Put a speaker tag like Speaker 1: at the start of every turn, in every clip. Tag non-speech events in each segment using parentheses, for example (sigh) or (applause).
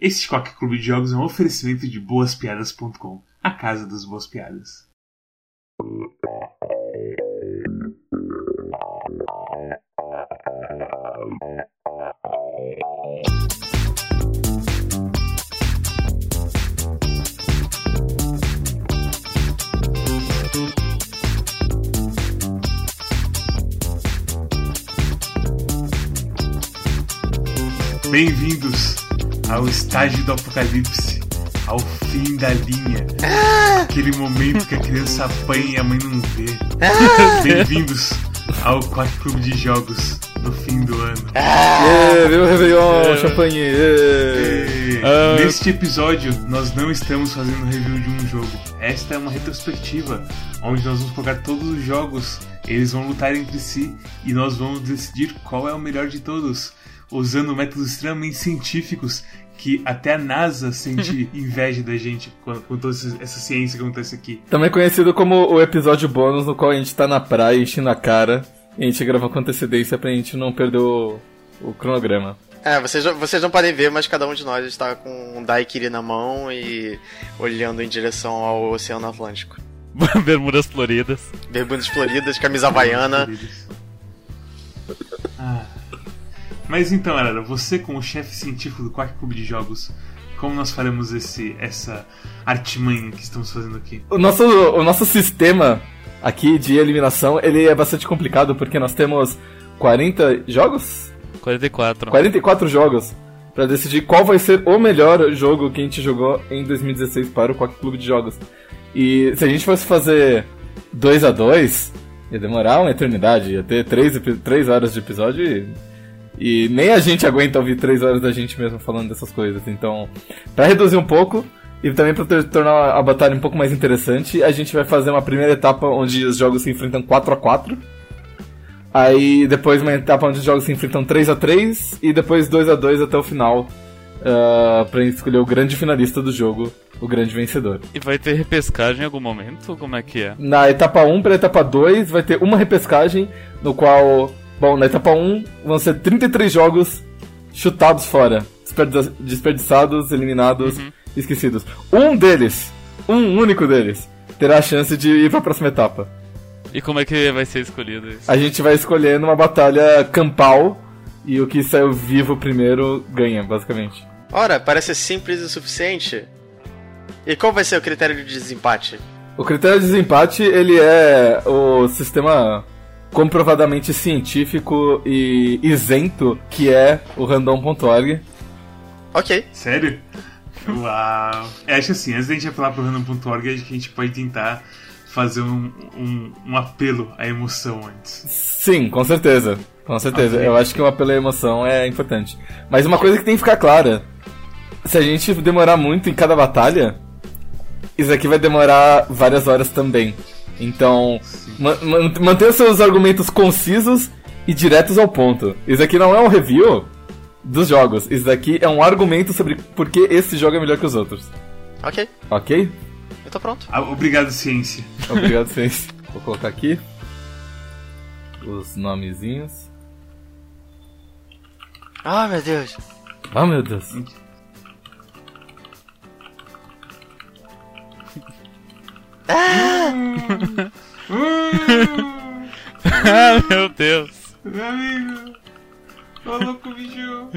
Speaker 1: Este Quack Clube de Jogos é um oferecimento de boaspiadas.com, a casa das boas piadas. Bem-vindos ao estágio do apocalipse, ao fim da linha. Aquele momento que a criança apanha e a mãe não vê. Bem-vindos ao Quack Clube de Jogos no fim do ano.
Speaker 2: Yeah, meu Réveillon, champanhe. yeah. Ah.
Speaker 1: Neste episódio, nós não estamos fazendo review de um jogo. Esta é uma retrospectiva, onde nós vamos colocar todos os jogos, eles vão lutar entre si e nós vamos decidir qual é o melhor de todos, usando métodos extremamente científicos que até a NASA sente (laughs) inveja da gente com, com toda essa ciência que acontece aqui.
Speaker 2: Também conhecido como o episódio bônus no qual a gente tá na praia enchendo a cara e a gente gravou com antecedência pra gente não perder o, o cronograma.
Speaker 3: É, vocês, não- vocês não podem ver, mas cada um de nós está com um daiquiri na mão e olhando em direção ao Oceano Atlântico. (laughs)
Speaker 4: Bermudas floridas.
Speaker 3: Bermudas floridas, camisa havaiana.
Speaker 1: Ah. Mas então, galera, você como chefe científico do Quack Clube de Jogos, como nós faremos esse, essa artimanha que estamos fazendo aqui?
Speaker 2: O nosso, o nosso sistema aqui de eliminação, ele é bastante complicado porque nós temos 40 jogos?
Speaker 4: 44.
Speaker 2: 44 jogos pra decidir qual vai ser o melhor jogo que a gente jogou em 2016 para o Quack Clube de Jogos. E se a gente fosse fazer 2 a 2 ia demorar uma eternidade, ia ter 3, 3 horas de episódio e, e nem a gente aguenta ouvir 3 horas da gente mesmo falando dessas coisas. Então, pra reduzir um pouco e também pra ter- tornar a batalha um pouco mais interessante, a gente vai fazer uma primeira etapa onde os jogos se enfrentam 4 a 4 Aí depois uma etapa onde os jogos se enfrentam 3 a 3 e depois 2 a 2 até o final. Uh, pra escolher o grande finalista do jogo, o grande vencedor.
Speaker 4: E vai ter repescagem em algum momento? Como é que é?
Speaker 2: Na etapa 1 pra etapa 2 vai ter uma repescagem, no qual. Bom, na etapa 1 vão ser 33 jogos chutados fora, desperdiça- desperdiçados, eliminados, esquecidos. Um deles, um único deles, terá a chance de ir pra próxima etapa.
Speaker 4: E como é que vai ser escolhido isso?
Speaker 2: A gente vai escolher numa batalha campal e o que saiu vivo primeiro ganha, basicamente.
Speaker 3: Ora, parece simples o suficiente. E qual vai ser o critério de desempate?
Speaker 2: O critério de desempate, ele é o sistema comprovadamente científico e isento que é o random.org.
Speaker 3: Ok.
Speaker 1: Sério? Uau! É, acho assim, antes da gente apelar pro random.org, acho que a gente pode tentar fazer um, um, um apelo à emoção antes.
Speaker 2: Sim, com certeza. Com certeza.
Speaker 1: Ok.
Speaker 2: Eu acho que uma pela emoção é importante. Mas uma coisa que tem que ficar clara: se a gente demorar muito em cada batalha, isso aqui vai demorar várias horas também. Então, ma- man- mantenha os seus argumentos concisos e diretos ao ponto. Isso aqui não é um review dos jogos. Isso daqui é um argumento sobre por que esse jogo é melhor que os outros.
Speaker 3: Ok.
Speaker 2: Ok?
Speaker 3: Eu tô pronto.
Speaker 1: Ah, Obrigado, ciência. (laughs)
Speaker 2: Obrigado, vocês. Vou colocar aqui os nomezinhos.
Speaker 3: Ah, meu Deus.
Speaker 2: Ah, meu Deus. (laughs)
Speaker 4: ah, meu Deus.
Speaker 1: Meu amigo! Falou com o bicho!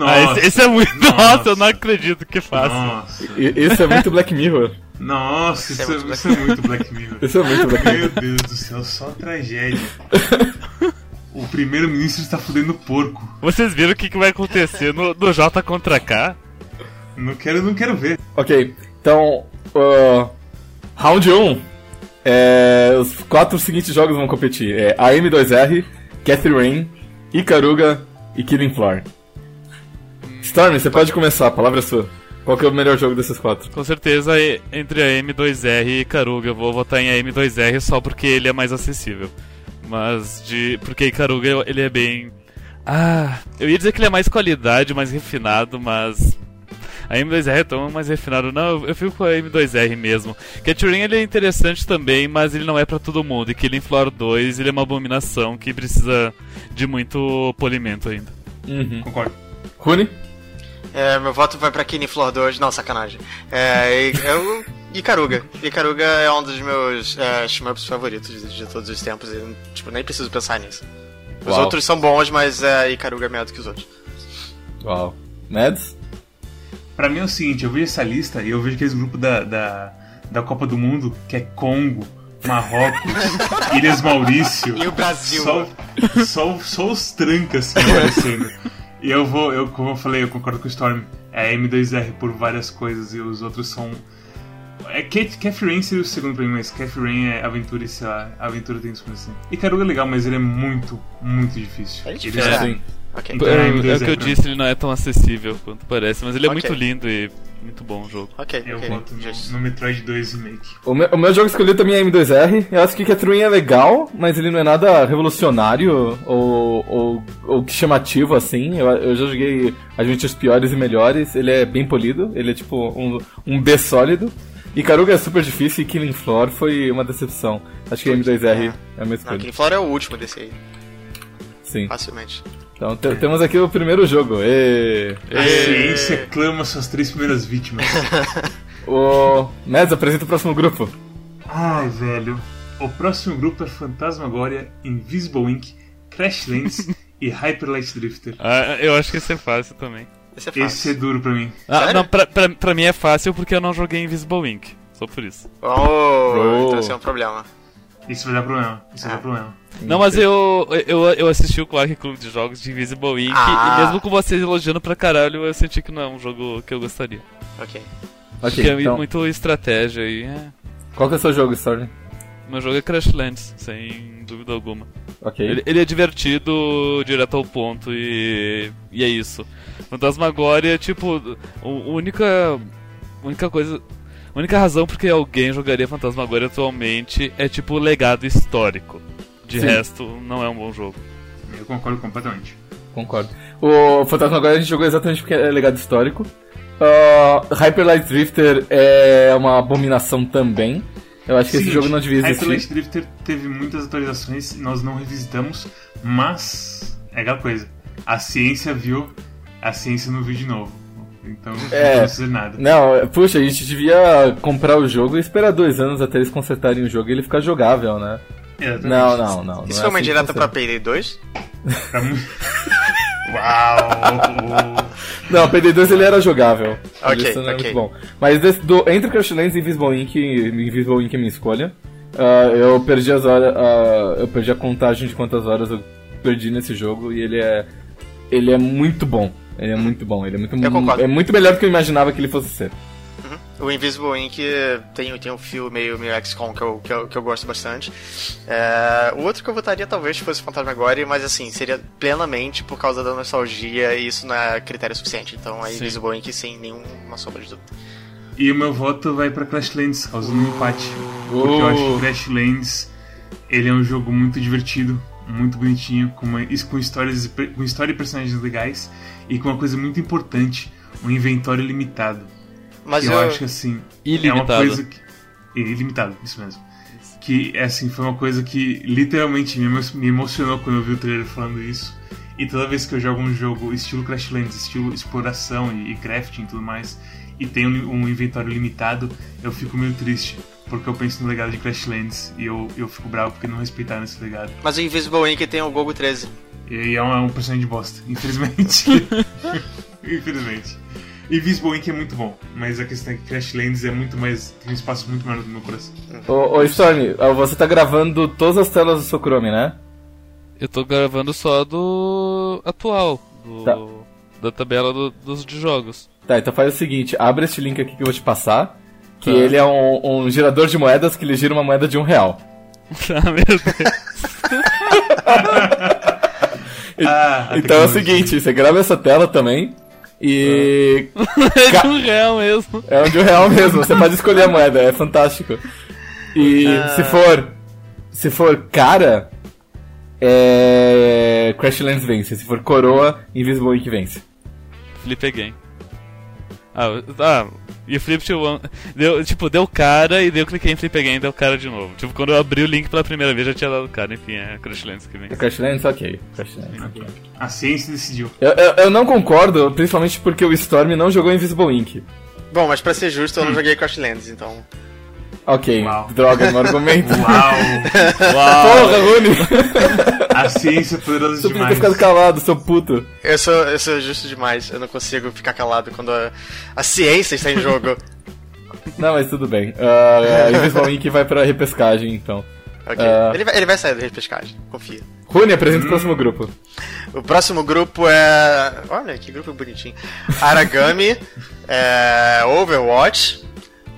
Speaker 4: Ah, esse, esse é muito. Nossa, eu não acredito que faça.
Speaker 1: Nossa!
Speaker 2: Isso é muito Black Mirror.
Speaker 1: Nossa, isso,
Speaker 3: Isso é
Speaker 1: é,
Speaker 3: muito
Speaker 1: isso é muito Black Mirror.
Speaker 2: Isso é muito Black Mirror.
Speaker 1: Meu Deus do céu, só tragédia. O primeiro-ministro está fudendo porco.
Speaker 4: Vocês viram o que, que vai acontecer no, no J contra K?
Speaker 1: Não quero, não quero ver.
Speaker 2: Ok, então. Uh, round 1. É, os quatro seguintes jogos vão competir: é AM2R, Cathy Rain, Icaruga e Killing Floor. Storm, você pode começar, a palavra é sua. Qual que é o melhor jogo desses quatro?
Speaker 4: Com certeza, entre a M2R e Ikaruga, eu vou votar em M2R só porque ele é mais acessível. Mas de. Porque Ikaruga ele é bem. Ah, eu ia dizer que ele é mais qualidade, mais refinado, mas. A M2R é tão mais refinado. Não, eu- fico com a M2R mesmo. Catering ele é interessante também, mas ele não é pra todo mundo. E Killing Floor 2 ele é uma abominação que precisa de muito polimento ainda.
Speaker 2: Uhum.
Speaker 1: Concordo.
Speaker 2: Rune?
Speaker 3: É, meu voto vai pra Kine Flor 2. Não, sacanagem. É, e- eu. Icaruga. Icaruga é um dos meus é, shmups favoritos de, de todos os tempos. E, tipo, nem preciso pensar nisso. Os
Speaker 2: Uau.
Speaker 3: outros são bons, mas é, Icaruga é melhor do que os outros.
Speaker 2: Uau. Mads?
Speaker 1: Pra mim é o seguinte, eu vejo essa lista e eu vejo aqueles grupos da, da, da Copa do Mundo, que é Congo, Marrocos, (laughs) Ilhas Maurício.
Speaker 3: E o Brasil?
Speaker 1: Só, só, só os trancas assim, aparecendo. (laughs) E eu vou, eu, como eu falei, eu concordo com o Storm. É M2R por várias coisas e os outros são. É Cat- Cafe Rain seria o segundo pra mim, mas Cafe Rain é aventura e sei lá, aventura tem isso assim. E Caruga é legal, mas ele é muito, muito difícil.
Speaker 3: É
Speaker 1: Ele
Speaker 3: difícil,
Speaker 1: é-
Speaker 3: né?
Speaker 2: Sim.
Speaker 3: Ok.
Speaker 1: Então,
Speaker 4: É,
Speaker 1: é,
Speaker 4: é
Speaker 1: M2R
Speaker 4: o que eu disse, ele não é tão acessível quanto parece, mas ele é
Speaker 3: Ok.
Speaker 4: muito lindo e muito bom o jogo.
Speaker 3: Ok,
Speaker 1: Eu
Speaker 3: ok.
Speaker 1: voto no, no Metroid 2 Remake.
Speaker 2: O meu, o meu jogo escolhido também é M2R. Eu acho que Catherine é legal, mas ele não é nada revolucionário ou, ou, ou que chamativo assim. Eu, eu já joguei Adventures piores e melhores. Ele é bem polido, ele é tipo um, um B sólido. E Karuga é super difícil e Killing Floor foi uma decepção. Acho que M2R é, a minha
Speaker 3: Não,
Speaker 2: escolha.
Speaker 3: Kine Flor é o último desse aí,
Speaker 2: Sim.
Speaker 3: facilmente.
Speaker 2: Então te- temos aqui o primeiro jogo. E,
Speaker 1: A ciência clama suas três primeiras vítimas. (laughs)
Speaker 2: o Mads, apresenta o próximo grupo.
Speaker 1: Ai, velho. O próximo grupo é Fantasmagoria, Invisible Ink, Crashlands (laughs) e Hyper Light Drifter.
Speaker 4: Ah, eu acho que esse é fácil também.
Speaker 3: Esse é fácil.
Speaker 1: Esse é duro pra mim.
Speaker 4: Ah, não, pra, pra, pra mim é fácil porque eu não joguei Invisible Ink. Só por isso.
Speaker 3: Oh,
Speaker 2: Oh.
Speaker 3: então esse é um problema.
Speaker 1: Isso vai dar problema. Isso vai
Speaker 3: Ah.
Speaker 1: dar problema.
Speaker 4: Não, mas eu, eu, eu assisti o Quark Clube de Jogos de Invisible Ink
Speaker 3: Ah.
Speaker 4: e mesmo com vocês elogiando pra caralho, eu senti que não é um jogo que eu gostaria.
Speaker 3: Ok.
Speaker 2: Ok,
Speaker 4: Porque é
Speaker 2: então,
Speaker 4: muito estratégia e. É.
Speaker 2: qual que é o seu jogo, Storm?
Speaker 4: Meu jogo é Crashlands, sem dúvida alguma.
Speaker 2: Ok.
Speaker 4: Ele, ele é divertido, direto ao ponto e. e é isso. Fantasmagoria, tipo, a única. única coisa. A única razão porque alguém jogaria Fantasmagoria atualmente é tipo legado histórico. De
Speaker 2: Sim.
Speaker 4: resto, não é um bom jogo.
Speaker 1: Eu concordo completamente.
Speaker 2: Concordo. O Fantasma agora a gente jogou exatamente porque é legado histórico. Uh, Hyper Light Drifter é uma abominação também. Eu acho que esse
Speaker 1: Seguinte,
Speaker 2: jogo não devia
Speaker 1: Hyper
Speaker 2: existir.
Speaker 1: Light Drifter teve muitas atualizações e nós não revisitamos, mas é aquela coisa. A ciência viu, a ciência não viu de novo. Então
Speaker 2: É.
Speaker 1: não precisa de nada.
Speaker 2: Não, puxa, a gente devia comprar o jogo e esperar dois anos até eles consertarem o jogo e ele ficar jogável, né?
Speaker 1: Exatamente.
Speaker 2: Não, não, não.
Speaker 3: Isso
Speaker 2: não
Speaker 3: foi
Speaker 2: é
Speaker 3: uma
Speaker 2: assim que
Speaker 3: direta
Speaker 2: funciona.
Speaker 3: pra Payday 2?
Speaker 1: Pra mu- (laughs) Uau!
Speaker 2: Não, o PD2 ele era jogável.
Speaker 3: Ok,
Speaker 2: é
Speaker 3: ok.
Speaker 2: muito bom. Mas desse- do, entre Crashlands e Invisible Ink, Invisible Ink é minha escolha. Ah, eu perdi as horas. ah, eu perdi a contagem de quantas horas eu perdi nesse jogo e ele é. Ele é muito bom. Ele é muito bom. Ele é muito,
Speaker 3: Eu concordo.
Speaker 2: é muito melhor do que eu imaginava que ele fosse ser.
Speaker 3: O Invisible Ink tem, tem um fio meio, meio XCOM que eu, que, eu, que eu gosto bastante. É, o outro que eu votaria talvez fosse Fantasmagoria, mas assim, seria plenamente por causa da nostalgia e isso não é critério suficiente. Então é
Speaker 4: Sim.
Speaker 3: Invisible Ink sem nenhuma sombra de dúvida.
Speaker 1: E o meu voto vai pra Crashlands, causando um empate. Porque eu acho que Crashlands ele é um jogo muito divertido, muito bonitinho, com, uma, com, histórias, com história e personagens legais e com uma coisa muito importante, um inventório limitado.
Speaker 3: Mas
Speaker 1: eu,
Speaker 3: eu,
Speaker 1: acho que assim. É uma
Speaker 4: Ilimitado.
Speaker 1: coisa que. Ilimitado, isso mesmo. Que assim, foi uma coisa que literalmente me, emo- me emocionou quando eu vi o trailer falando isso. E toda vez que eu jogo um jogo estilo Crashlands, estilo exploração e, e crafting e tudo mais, e tem um, um inventório limitado, eu fico meio triste. Porque eu penso no legado de Crashlands e eu, eu fico bravo porque não respeitaram esse legado.
Speaker 3: mas o Invisible Ink tem o Gogo 13.
Speaker 1: E é um, é um personagem de bosta, infelizmente. (laughs) (laughs) infelizmente. Invisible Ink é muito bom, mas a questão é que Crashlands é muito mais. tem um espaço muito maior no meu coração.
Speaker 2: Ô, ô Storm, você tá gravando todas as telas do seu Chrome, né?
Speaker 4: Eu tô gravando só do atual, do,
Speaker 2: Tá.
Speaker 4: da tabela do- dos de jogos.
Speaker 2: Tá, então faz o seguinte, abre este link aqui que eu vou te passar. Que
Speaker 4: Tá.
Speaker 2: ele é um, um gerador de moedas que ele gira uma moeda de um real. (laughs)
Speaker 4: Ah, meu Deus.
Speaker 1: Ah, a
Speaker 2: Então é o seguinte, você grava essa tela também. E (laughs)
Speaker 4: é de um real mesmo.
Speaker 2: É um de um real mesmo, você pode escolher a moeda, é fantástico. E se for. Se for cara, é. Crashlands vence. Se for coroa, Invisible Ink vence.
Speaker 4: Flip again. Ah, ah, E o Flip to One. Deu, tipo, deu cara e daí eu cliquei em Flip Again e deu cara de novo. Tipo, quando eu abri o link pela primeira vez já tinha dado cara. Enfim, é Crashlands que vem.
Speaker 2: É Crashlands, ok. Crashlands, ok.
Speaker 1: A ciência decidiu.
Speaker 2: Eu, eu, eu não concordo, principalmente porque o Storm não jogou Invisible Ink.
Speaker 3: Bom, mas pra ser justo, eu não joguei Crashlands, então.
Speaker 2: Ok,
Speaker 1: Uau.
Speaker 2: droga, meu argumento.
Speaker 1: Uau!
Speaker 2: Porra, Rune!
Speaker 1: A ciência é poderosa
Speaker 2: Você
Speaker 1: demais.
Speaker 2: ficado calado, seu puto.
Speaker 3: Eu sou, eu sou justo demais, eu não consigo ficar calado quando a, a ciência está em jogo. (laughs)
Speaker 2: Não, mas tudo bem. Uh, Invisible Ink vai pra repescagem, então.
Speaker 3: Ok.
Speaker 2: Ah.
Speaker 3: Ele, vai, ele vai sair da repescagem, confia.
Speaker 2: Rune, apresenta o próximo grupo.
Speaker 3: O próximo grupo é. Olha que grupo bonitinho. Aragami, (laughs) é... Overwatch,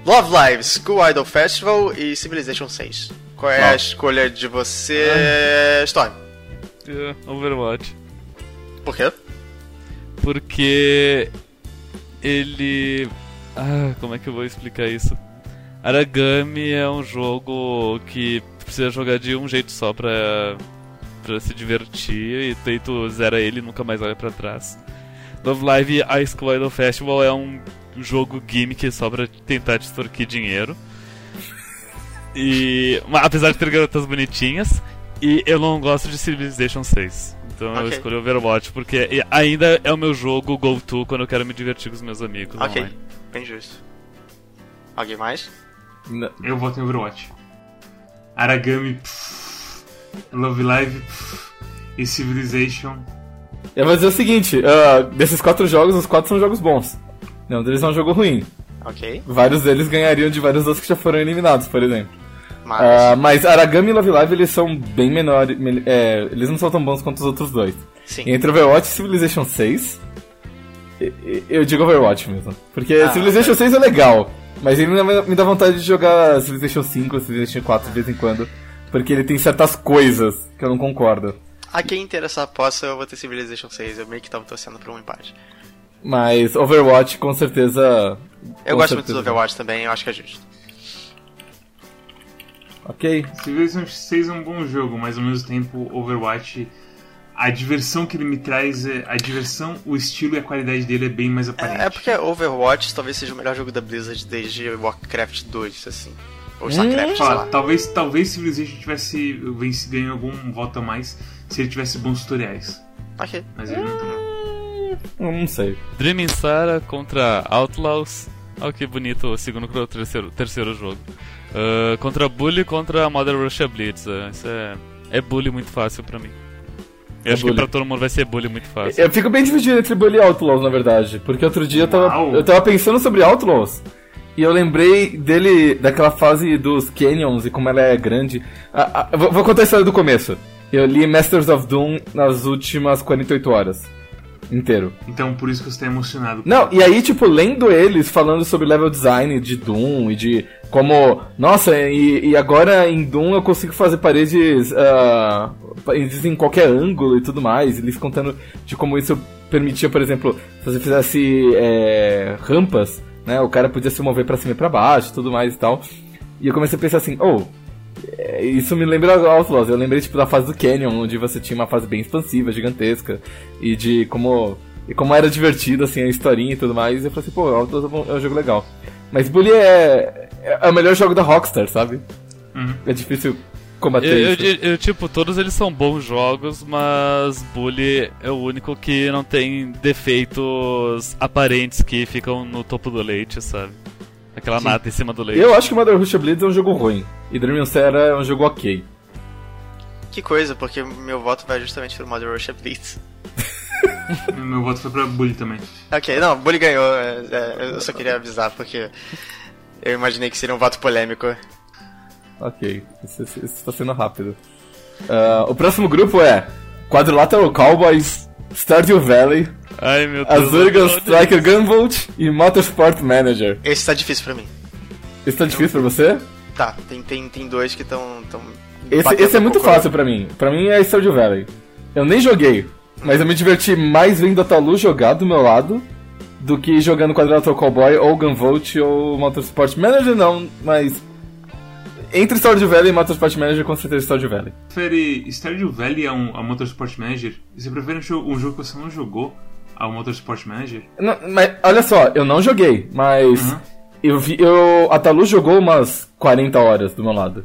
Speaker 3: Love Live, School Idol Festival e Civilization 6. Qual é a escolha de você, Storm?
Speaker 4: É, Overwatch.
Speaker 3: Por quê?
Speaker 4: Porque ele. Ah, como é que eu vou explicar isso? Aragami é um jogo que precisa jogar de um jeito só pra, pra se divertir e daí tu zera ele e nunca mais olha pra trás. Love Live High School Idol Festival é um jogo gimmick só pra tentar te extorquir dinheiro. E. mas Apesar de ter garotas bonitinhas. E eu não gosto de Civilization 6. Então eu
Speaker 3: Ok.
Speaker 4: escolhi Overwatch porque ainda é o meu jogo go-to quando eu quero me divertir com os meus amigos.
Speaker 3: Ok,
Speaker 4: online.
Speaker 3: bem justo. Alguém mais?
Speaker 2: N-
Speaker 1: Eu voto em Overwatch. Aragami, pff, Love Live pff, e Civilization.
Speaker 2: Eu vou dizer o seguinte: uh, desses quatro jogos, os quatro são jogos bons. Nenhum deles é um jogo ruim.
Speaker 3: Ok,
Speaker 2: Vários deles ganhariam de vários outros que já foram eliminados, por exemplo.
Speaker 3: mas.
Speaker 2: Ah, mas Aragami e Love Live eles são bem menores. me- é, eles não são tão bons quanto os outros dois.
Speaker 3: sim.
Speaker 2: Entre Overwatch e Civilization 6, e- e- eu digo Overwatch mesmo. Porque
Speaker 3: Ah,
Speaker 2: Civilization 6 é legal, mas ele me me dá vontade de jogar Civilization 5 Civilization 4 de vez em quando. Porque ele tem certas coisas que eu não concordo.
Speaker 3: A quem interessar possa, eu vou ter Civilization 6. Eu meio que tava torcendo pra um empate.
Speaker 2: Mas Overwatch com certeza.
Speaker 3: Eu
Speaker 2: com
Speaker 3: gosto muito do
Speaker 2: certeza.
Speaker 3: Overwatch também, eu acho que é justo.
Speaker 2: Ok.
Speaker 1: Civilization 6 é um bom jogo, mas ao mesmo tempo Overwatch, a diversão que ele me traz, é, a diversão, o estilo e a qualidade dele é bem mais aparente.
Speaker 3: É, é porque Overwatch talvez seja o melhor jogo da Blizzard desde Warcraft 2, assim. Ou
Speaker 2: Hum?
Speaker 3: Starcraft, sei
Speaker 1: Fala,
Speaker 3: lá.
Speaker 1: talvez, talvez Civilization tivesse vence, ganho algum voto a mais se ele tivesse bons tutoriais.
Speaker 3: Ok.
Speaker 1: Mas ele não tem. Não.
Speaker 2: Eu não sei.
Speaker 4: Dreaming Sara contra Outlaws. Olha que bonito o segundo o terceiro, terceiro jogo. Ah, contra Bully contra Modern Russia Blitz. Ah, isso é, é bully muito fácil pra mim. Eu
Speaker 2: É
Speaker 4: acho
Speaker 2: bully.
Speaker 4: que pra todo mundo vai ser bully muito fácil.
Speaker 2: Eu fico bem dividido entre Bully e Outlaws, na verdade. Porque outro dia eu tava,
Speaker 1: Uau.
Speaker 2: eu tava pensando sobre Outlaws. E eu lembrei dele, daquela fase dos Canyons e como ela é grande. Ah, ah, vou, vou contar a história do começo. Eu li Masters of Doom nas últimas 48 horas. Inteiro.
Speaker 1: Então por isso que você tá emocionado.
Speaker 2: Não, e aí, tipo, lendo eles falando sobre level design de Doom e de como. Nossa, e, e agora em Doom eu consigo fazer paredes, paredes em qualquer ângulo e tudo mais. Eles contando de como isso permitia, por exemplo, se você fizesse é, rampas, né? O cara podia se mover pra cima e pra baixo e tudo mais e tal. E eu comecei a pensar assim, oh. É, Isso me lembra Outlaws. Eu lembrei tipo da fase do Canyon, onde você tinha uma fase bem expansiva, gigantesca, e de como e como era divertido assim a historinha e tudo mais. E eu falei assim, pô, Outlaws é um- é um jogo legal. Mas Bully é, é o melhor jogo da Rockstar, sabe?
Speaker 1: Uhum.
Speaker 2: É difícil combater
Speaker 4: eu,
Speaker 2: isso.
Speaker 4: eu- eu, tipo, todos eles são bons jogos, mas Bully é o único que não tem defeitos aparentes que ficam no topo do leite, sabe? Aquela
Speaker 1: Sim.
Speaker 4: nata em cima do leite.
Speaker 2: Eu acho que Mother Russia Blitz é um jogo ruim. E Dream Sarah é um jogo ok.
Speaker 3: Que coisa, porque meu voto vai justamente pro Modern Russia Blitz. (laughs)
Speaker 1: Meu voto foi pra Bully também.
Speaker 3: Ok, não, Bully ganhou. é, é, eu só queria avisar porque eu imaginei que seria um voto polêmico.
Speaker 2: Ok, isso, isso- isso tá sendo rápido. Ah, o próximo grupo é Quadrilateral Cowboys, Stardew Valley,
Speaker 4: Ai meu Deus.
Speaker 2: Azurgan Striker Gunvolt e Motorsport Manager.
Speaker 3: Esse tá difícil pra mim.
Speaker 2: Isso tá difícil pra você?
Speaker 3: Tá, tem, tem, tem dois que estão. Tão
Speaker 2: Esse, esse é
Speaker 3: um
Speaker 2: muito
Speaker 3: pouco.
Speaker 2: fácil pra mim. Pra mim é Stardew Valley. Eu nem joguei, mas eu me diverti mais vendo a Talu jogar do meu lado do que jogando Quadrilateral Cowboy ou Gunvolt ou Motorsport Manager não, mas entre Stardew Valley e Motorsport Manager com certeza Stardew Valley.
Speaker 1: Prefere Stardew Valley a um a Motorsport Manager? Você prefere um jogo, que você não jogou ao Motorsport Manager?
Speaker 2: Não, mas olha só, eu não joguei, mas
Speaker 1: Uhum.
Speaker 2: eu vi. Eu, a Talu jogou umas 40 horas do meu lado.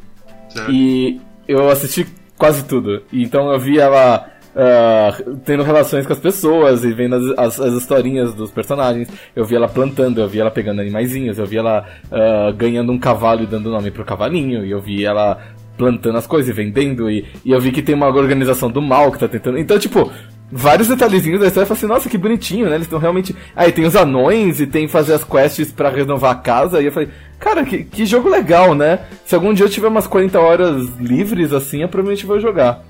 Speaker 1: Certo?
Speaker 2: E eu assisti quase tudo. Então eu vi ela ah, tendo relações com as pessoas e vendo as, as, as historinhas dos personagens. Eu vi ela plantando, eu vi ela pegando animaizinhos, eu vi ela ah, ganhando um cavalo e dando nome pro cavalinho, e eu vi ela plantando as coisas e vendendo, e, e eu vi que tem uma organização do mal que tá tentando. Então, tipo. Vários detalhezinhos da história, eu falei assim, nossa, que bonitinho, né? Eles estão realmente. Aí tem os anões e tem fazer as quests pra renovar a casa. E eu falei, cara, que, que jogo legal, né? Se algum dia eu tiver umas 40 horas livres assim, eu provavelmente vou jogar.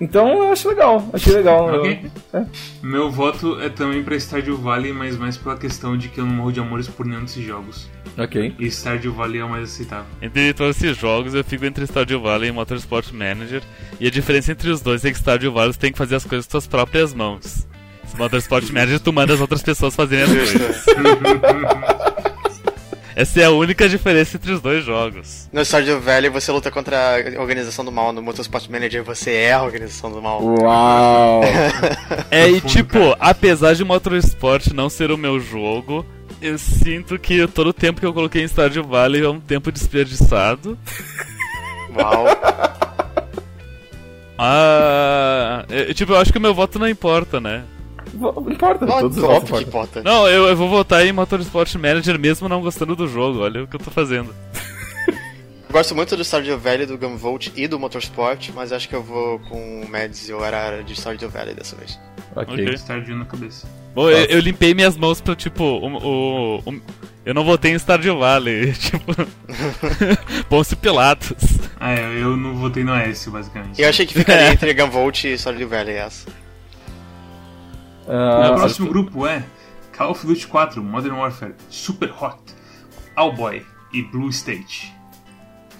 Speaker 2: Então eu acho legal, achei legal.
Speaker 1: Ok.
Speaker 2: Eu- é.
Speaker 1: Meu voto é também pra Stardew Valley, mas mais pela questão de que eu não morro de amores por nenhum desses jogos.
Speaker 2: Ok.
Speaker 1: E Stardew Valley é o mais aceitável.
Speaker 4: Entre todos esses jogos, eu fico entre Stardew Valley e Motorsport Manager. E a diferença entre os dois é que Stardew Valley você tem que fazer as coisas com suas próprias mãos. Se Motorsport Manager, tu manda as outras pessoas fazerem as coisas. (laughs) Essa é a única diferença entre os dois jogos.
Speaker 3: No Stardew Valley você luta contra a organização do mal, no Motorsport Manager você é a organização do mal.
Speaker 2: Uau!
Speaker 4: É, e tipo, apesar de Motorsport não ser o meu jogo, eu sinto que todo o tempo que eu coloquei em Stardew Valley é um tempo desperdiçado.
Speaker 3: Uau.
Speaker 4: Ah, é, tipo, eu acho que o meu voto não importa, né?
Speaker 2: Não importa,
Speaker 3: Não,
Speaker 2: todos
Speaker 3: óbvio que importa.
Speaker 4: Não, eu, eu vou votar em Motorsport Manager mesmo não gostando do jogo. Olha o que eu tô fazendo.
Speaker 3: Eu Gosto muito do Stardew Valley, do Gunvolt e do Motorsport, mas acho que eu vou com o Mads e o Arara de Stardew Valley dessa vez.
Speaker 2: Ok.
Speaker 4: Ok.
Speaker 1: Stardew na cabeça.
Speaker 4: Bom, eu, eu limpei minhas mãos pra, tipo, o. o- o- eu não votei em Stardew Valley. (laughs) Tipo. (laughs) Ponce Pilatos.
Speaker 1: Ah, é, eu não votei no S, basicamente.
Speaker 3: Eu achei que ficaria entre Gunvolt e Stardew Valley essa.
Speaker 2: Ah,
Speaker 1: O próximo grupo é Call of Duty 4 Modern Warfare Super Hot, Owlboy e Blue State.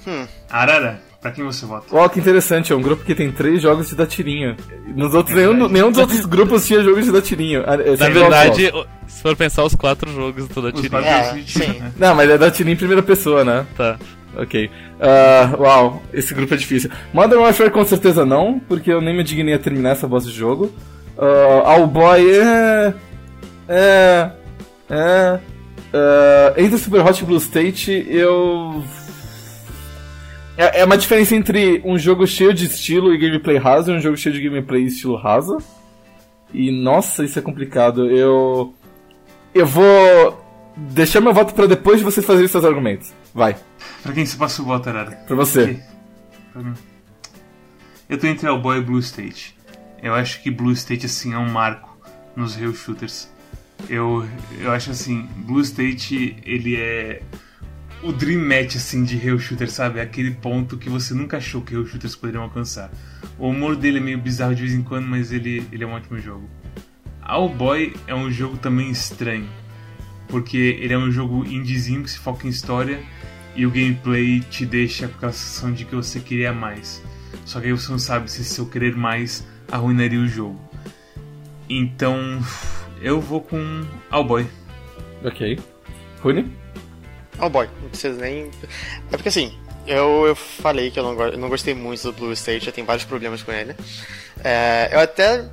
Speaker 3: Hum.
Speaker 1: Arara, pra quem você vota?
Speaker 2: Ó, que interessante, é um grupo que tem três jogos de dar tirinho. Nos outros, nenhum, nenhum dos outros grupos tinha jogos de dar tirinho. Ah, é
Speaker 4: Na verdade, o- se for pensar os quatro jogos toda
Speaker 1: Os
Speaker 4: tirinha.
Speaker 3: É, sim.
Speaker 1: né?
Speaker 2: Não, mas é dar tirinho em primeira pessoa, né?
Speaker 4: Tá.
Speaker 2: Ok. Ah, uau, esse grupo é difícil. Modern Warfare com certeza não, porque eu nem me dignei a terminar essa bosta de jogo. Uh, Owlboy é. É. É. ah, entre Super Hot e Blue State, eu. É, é uma diferença entre um jogo cheio de estilo e gameplay raso e um jogo cheio de gameplay e estilo raso. E nossa, isso é complicado. Eu. Eu vou. Deixar meu voto pra depois de vocês fazerem seus argumentos. Vai,
Speaker 1: Pra quem você passa o voto, Arara?
Speaker 2: pra você.
Speaker 1: Ok. Pra mim. Eu tô entre Owlboy e Blue State. Eu acho que Blue State, assim, é um marco nos Rail Shooters. Eu, eu acho assim, Blue State, ele é o dream match, assim, de Rail Shooter, sabe? Aquele ponto que você nunca achou que Rail Shooters poderiam alcançar. O humor dele é meio bizarro de vez em quando, mas ele, ele é um ótimo jogo. Owlboy é um jogo também estranho. Porque ele é um jogo indiezinho que se foca em história e o gameplay te deixa com aquela sensação de que você queria mais. Só que aí você não sabe se seu querer mais arruinaria o jogo. Então, eu vou com Owlboy.
Speaker 2: Ok. Rune?
Speaker 3: Oh boy, não precisa nem. É porque assim, eu, eu falei que eu não, go- eu não gostei muito do Blue State, eu tenho vários problemas com ele. É, eu até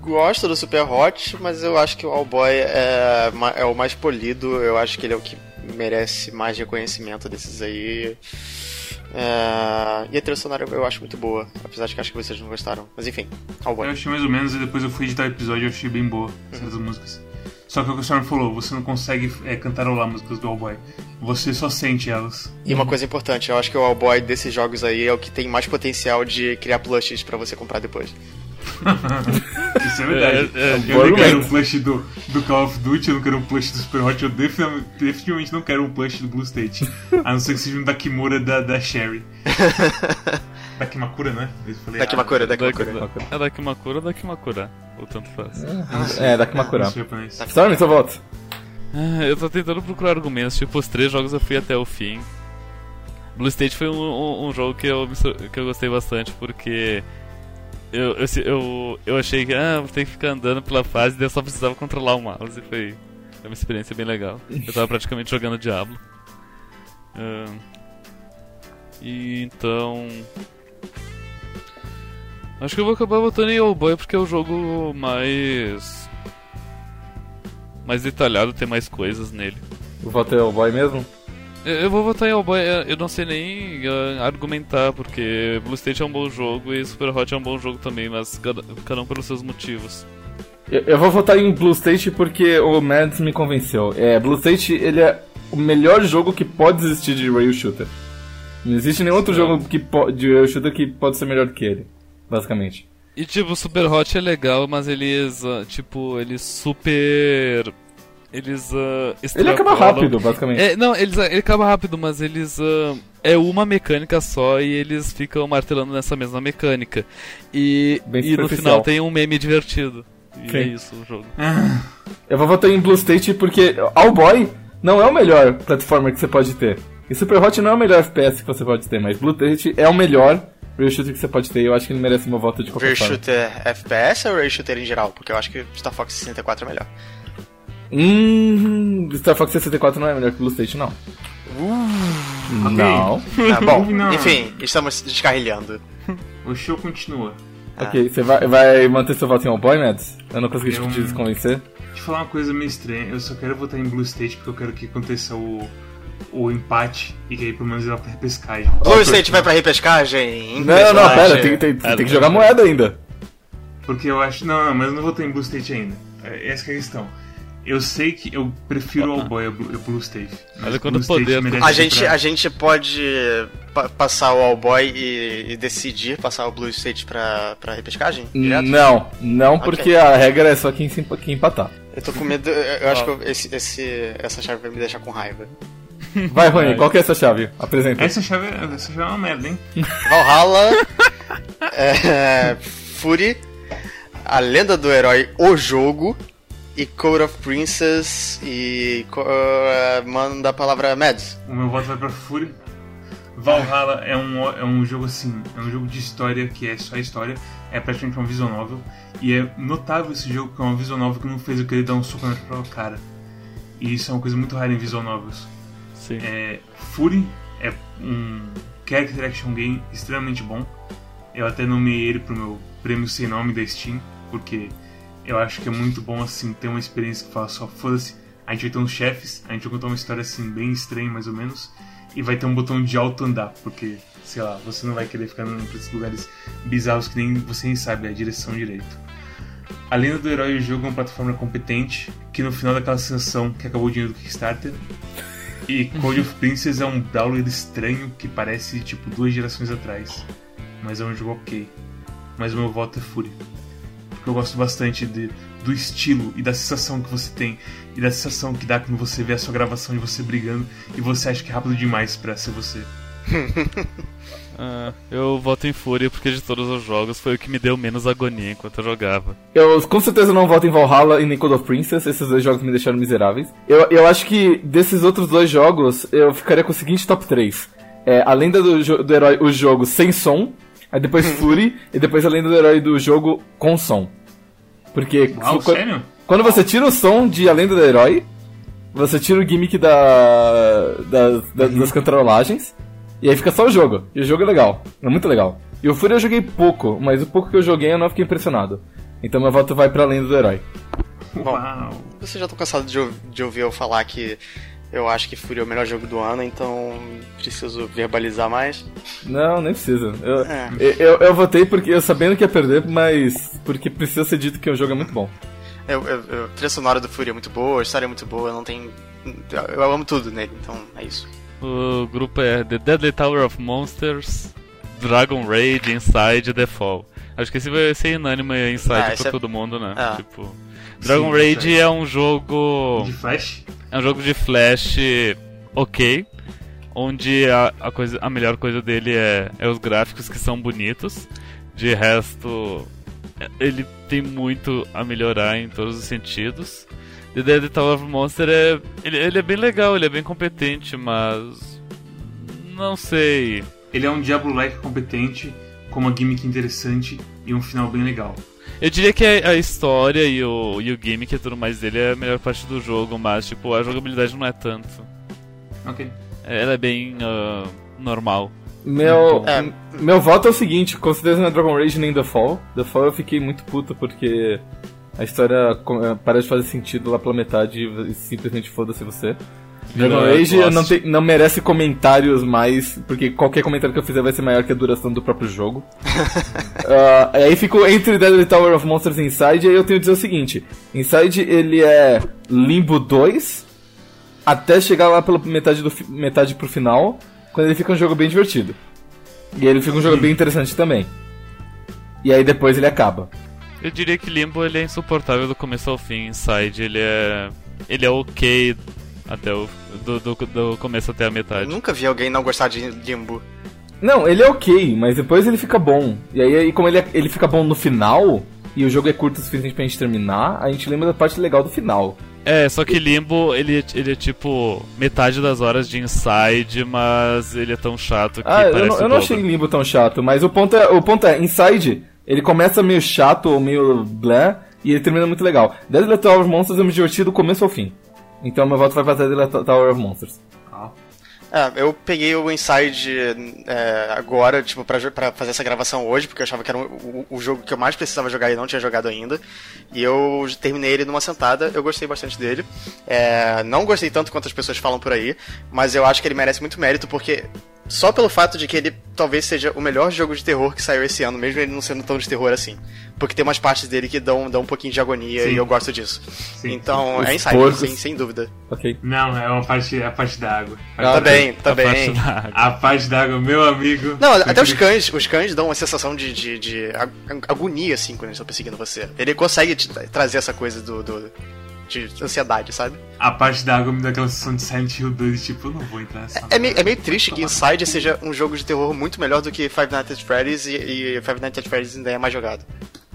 Speaker 3: gosto do Super Hot, mas eu acho que o Allboy é, é o mais polido, eu acho que ele é o que merece mais reconhecimento desses aí. É, e a trilha sonora eu acho muito boa, apesar de que acho que vocês não gostaram. Mas enfim, Allboy.
Speaker 1: Eu achei mais ou menos e depois eu fui editar o episódio e eu achei bem boa certas músicas. Só que o que o Storm falou, você não consegue é, cantarolar músicas do Owlboy. Você só sente elas.
Speaker 3: E uma coisa importante, eu acho que o Allboy desses jogos aí é o que tem mais potencial de criar plushes pra você comprar depois. (laughs)
Speaker 1: Isso é verdade.
Speaker 4: É, é,
Speaker 1: eu
Speaker 2: bom
Speaker 1: não quero um plush do, do Call of Duty, eu não quero um plush do Super Hot, eu defini- definitivamente não quero um plush do Blue State. (laughs) A não ser que seja um Dakimakura da, da Sherry. (laughs) Dakimakura, né? Eu falei
Speaker 3: Dakimakura,
Speaker 1: errado.
Speaker 3: Dakimakura.
Speaker 4: É daqui uma cura, daqui uma cura. Ou tanto faz.
Speaker 2: É, cura.
Speaker 1: Isso é japonês.
Speaker 2: Storm, seu voto.
Speaker 4: Ah, eu tô tentando procurar argumentos, tipo, os três jogos eu fui até o fim. Blue State foi um, um- um jogo que eu, que eu gostei bastante, porque eu, eu, eu, eu achei que, ah, ter que ficar andando pela fase, daí eu só precisava controlar o mouse, e foi, foi uma experiência bem legal. Eu tava praticamente jogando Diablo. Ah, e então... Acho que eu vou acabar botando em Boy porque é o jogo mais mais detalhado, tem mais coisas nele.
Speaker 2: O voto é o boy mesmo?
Speaker 4: Eu vou votar em Hellboy, eu não sei nem ah, argumentar, porque Blue State é um bom jogo e Super Hot é um bom jogo também, mas cada, cada um pelos seus motivos.
Speaker 2: Eu, eu vou votar em Blue State porque o Mads me convenceu. É, Blue State, ele é o melhor jogo que pode existir de rail shooter. Não existe nenhum outro jogo que de rail shooter que pode ser melhor que ele, basicamente.
Speaker 4: E tipo, Super Hot é legal, mas eles, ah, tipo, eles super. Eles. ah,
Speaker 2: Ele acaba rápido, basicamente.
Speaker 4: É, não, eles, ele acaba rápido, mas eles. ah, é uma mecânica só e eles ficam martelando nessa mesma mecânica. E, e no final tem um meme divertido. E
Speaker 2: Sim.
Speaker 4: é isso o jogo.
Speaker 2: Eu vou votar em Blue State porque All Boy não é o melhor platformer que você pode ter. E Super Hot não é o melhor FPS que você pode ter, mas Blue State é o melhor rail shooter que você pode ter e eu acho que ele merece meu voto de qualquer
Speaker 3: Rear
Speaker 2: forma.
Speaker 3: Shooter FPS ou Rear Shooter em geral? Porque eu acho que Star Fox 64 é melhor.
Speaker 2: Hum, Star Fox 64 não é melhor que Blue State, não. Não.
Speaker 3: Ah, bom, (laughs)
Speaker 1: Não.
Speaker 3: enfim, estamos descarrilhando.
Speaker 1: O show continua.
Speaker 2: Ok, você vai, vai manter seu voto em All Boy, Mads? Eu não consegui
Speaker 1: Eu-
Speaker 2: te desconvencer.
Speaker 1: Deixa eu falar uma coisa meio estranha. Eu só quero votar em Blue State porque eu quero que aconteça o, o empate e que aí pelo menos ele vá pra repescagem.
Speaker 3: Blue State vai pra repescagem?
Speaker 2: Não, não, pera, tem, tem, tem que jogar moeda ainda.
Speaker 1: Porque eu acho. Não, não, mas eu não votei em Blue State ainda. É, Essa que é a questão. Eu sei que eu prefiro o Boy a Blue, Blue State. mas
Speaker 4: Olha
Speaker 1: State
Speaker 4: poder.
Speaker 3: A gente,
Speaker 1: pra-
Speaker 3: a gente pode pa- passar o All Boy e, e decidir passar o Blue State pra, pra repescagem? Direto?
Speaker 2: Não, não, porque a regra é só quem, se quem empatar.
Speaker 3: Eu tô com medo. Eu acho que eu- esse, esse, essa chave vai me deixar com raiva. (laughs)
Speaker 2: Vai, Rony, qual que é essa chave? Apresenta.
Speaker 1: Essa chave, é- essa chave é uma merda, hein? (laughs)
Speaker 3: Valhalla, é, Fury, A Lenda do Herói, O Jogo e Code of Princess e. uh, manda a palavra Mads.
Speaker 1: O meu voto vai pra Fury. Valhalla é um, é um jogo assim, é um jogo de história que é só história, é praticamente uma visual novel. E é notável esse jogo que é uma visual novel que não fez eu querer dar um soco na própria cara. E isso é uma coisa muito rara em visual novels.
Speaker 4: Sim.
Speaker 1: É, Fury é um character action game extremamente bom. Eu até nomeei ele pro meu prêmio sem nome da Steam, porque eu acho que é muito bom assim ter uma experiência que fala só foda-se. A gente vai ter uns chefes, a gente vai contar uma história assim bem estranha mais ou menos, e vai ter um botão de alto andar, porque sei lá, você não vai querer ficar por esses lugares bizarros que nem você nem sabe a direção direito. A Lenda do Herói o jogo é uma plataforma competente, que no final daquela sensação que acabou o dinheiro do Kickstarter, e Code of Princess é um brawler estranho que parece tipo duas gerações atrás. Mas é um jogo ok. Mas o meu voto é Fury. Porque eu gosto bastante de, do estilo e da sensação que você tem. E da sensação que dá quando você vê a sua gravação de você brigando e você acha que é rápido demais pra ser você. (laughs)
Speaker 4: Ah, eu voto em Fúria porque de todos os jogos foi o que me deu menos agonia enquanto eu jogava.
Speaker 2: Eu com certeza não voto em Valhalla e nem Code of Princess, esses dois jogos me deixaram miseráveis. Eu, eu acho que desses outros dois jogos, eu ficaria com o seguinte top 3. É, a lenda do, do herói, o jogo sem som, aí depois Fury, e depois a lenda do herói do jogo com som. Porque
Speaker 1: Uau,
Speaker 2: se-
Speaker 1: sério?
Speaker 2: quando você tira o som de A Lenda do Herói, você tira o gimmick da, das- da- das cantarolagens, e aí fica só o jogo. E o jogo é legal, é muito legal. E o Fury eu joguei pouco, mas o pouco que eu joguei eu não fiquei impressionado. Então meu voto vai pra Lenda do Herói.
Speaker 3: Bom.
Speaker 1: Uau!
Speaker 3: Você já tô cansado de, de ouvir eu falar que eu acho que Fury é o melhor jogo do ano, então preciso verbalizar mais.
Speaker 2: Não, nem precisa. Eu,
Speaker 3: É.
Speaker 2: eu, eu, eu votei porque eu sabendo que ia perder, mas porque precisa ser dito que o jogo é muito bom.
Speaker 3: Eu, eu, eu- a trilha sonora do Fury é muito boa, a história é muito boa, não tem. Eu, eu amo tudo nele, então é isso.
Speaker 4: O grupo é The Deadly Tower of Monsters, Dragon Rage, Inside e The Fall. Acho que esse vai ser unânime e Inside
Speaker 3: Ah,
Speaker 4: pra
Speaker 3: é-
Speaker 4: todo mundo, né?
Speaker 3: Ah.
Speaker 4: Tipo, Dragon
Speaker 1: Sim, Inside.
Speaker 4: é um jogo.
Speaker 1: De Flash?
Speaker 4: É um jogo de flash ok, onde a, a, coisa, a melhor coisa dele é, é os gráficos que são bonitos. De resto, ele tem muito a melhorar em todos os sentidos. The Dead Tower of Monster é. Ele, ele é bem legal, ele é bem competente, mas. Não sei.
Speaker 1: Ele é um Diablo-like competente, com uma gimmick interessante e um final bem legal.
Speaker 4: Eu diria que a, a história e o, e o gimmick e tudo mais dele é a melhor parte do jogo, mas tipo, a jogabilidade não é tanto.
Speaker 1: Ok.
Speaker 4: Ela é bem ah, normal.
Speaker 2: Meu,
Speaker 3: É.
Speaker 2: m- meu voto é o seguinte, com certeza não é Dragon Rage nem The Fall. The Fall eu fiquei muito puto porque a história eh, parece de fazer sentido lá pela metade e simplesmente foda-se você. Dragon Age
Speaker 4: Lost.
Speaker 2: não, tem- não merece comentários mais, porque qualquer comentário que eu fizer vai ser maior que a duração do próprio jogo. (laughs) Ah, aí fico entre Deadly Tower of Monsters e Inside, e aí eu tenho que dizer o seguinte: Inside ele é Limbo 2 até chegar lá pela metade, do, metade pro final, quando ele fica um jogo bem divertido. E ele fica um jogo bem interessante também. E aí depois ele acaba.
Speaker 4: Eu diria que Limbo ele é insuportável do começo ao fim. Inside ele é. Ele é ok até o. Do, do, do começo até a metade.
Speaker 3: Nunca vi alguém não gostar de Limbo.
Speaker 2: Não, ele é ok, mas depois ele fica bom. E aí, aí como ele, é- ele fica bom no final, e o jogo é curto o suficiente pra gente terminar, a gente lembra da parte legal do final.
Speaker 4: É, só que Limbo ele, ele é tipo metade das horas de Inside, mas ele é tão chato que
Speaker 2: Ah, eu
Speaker 4: parece
Speaker 2: não, eu não achei Limbo tão chato, mas o ponto é, o ponto é, Inside, ele começa meio chato ou meio blé, e ele termina muito legal. Deadly Tower of Monsters eu me diverti do começo ao fim. Então meu voto vai pra Deadly Tower of Monsters.
Speaker 3: É, eu peguei o Inside é, agora, tipo, pra, pra fazer essa gravação hoje, porque eu achava que era o, o- o jogo que eu mais precisava jogar e não tinha jogado ainda. E eu terminei ele numa sentada, eu gostei bastante dele. É, não gostei tanto quanto as pessoas falam por aí, mas eu acho que ele merece muito mérito, porque só pelo fato de que ele talvez seja o melhor jogo de terror que saiu esse ano, mesmo ele não sendo tão de terror assim. Porque tem umas partes dele que dão, dão um pouquinho de agonia
Speaker 1: Sim.
Speaker 3: e eu gosto disso.
Speaker 1: Sim.
Speaker 3: então,
Speaker 2: Os
Speaker 3: é Inside,
Speaker 2: porcos.
Speaker 3: sem, sem dúvida.
Speaker 2: Ok.
Speaker 1: Não, é uma parte, a parte da água.
Speaker 2: Ah,
Speaker 3: também,
Speaker 4: parte
Speaker 3: também.
Speaker 4: água.
Speaker 1: A parte da água, meu amigo.
Speaker 3: Não, até os
Speaker 1: Aquele-
Speaker 3: cães, os cães dão uma sensação de, de, de ag- agonia, assim, quando eles estão perseguindo você. Ele consegue trazer essa coisa do, do- de ansiedade, sabe?
Speaker 1: A parte da água me dá aquela sensação de Silent Hill 2, tipo, eu não vou entrar nessa.
Speaker 3: É meio, é meio triste que Inside seja um jogo de terror muito melhor do que Five Nights at Freddy's e, e Five Nights at Freddy's ainda é mais jogado.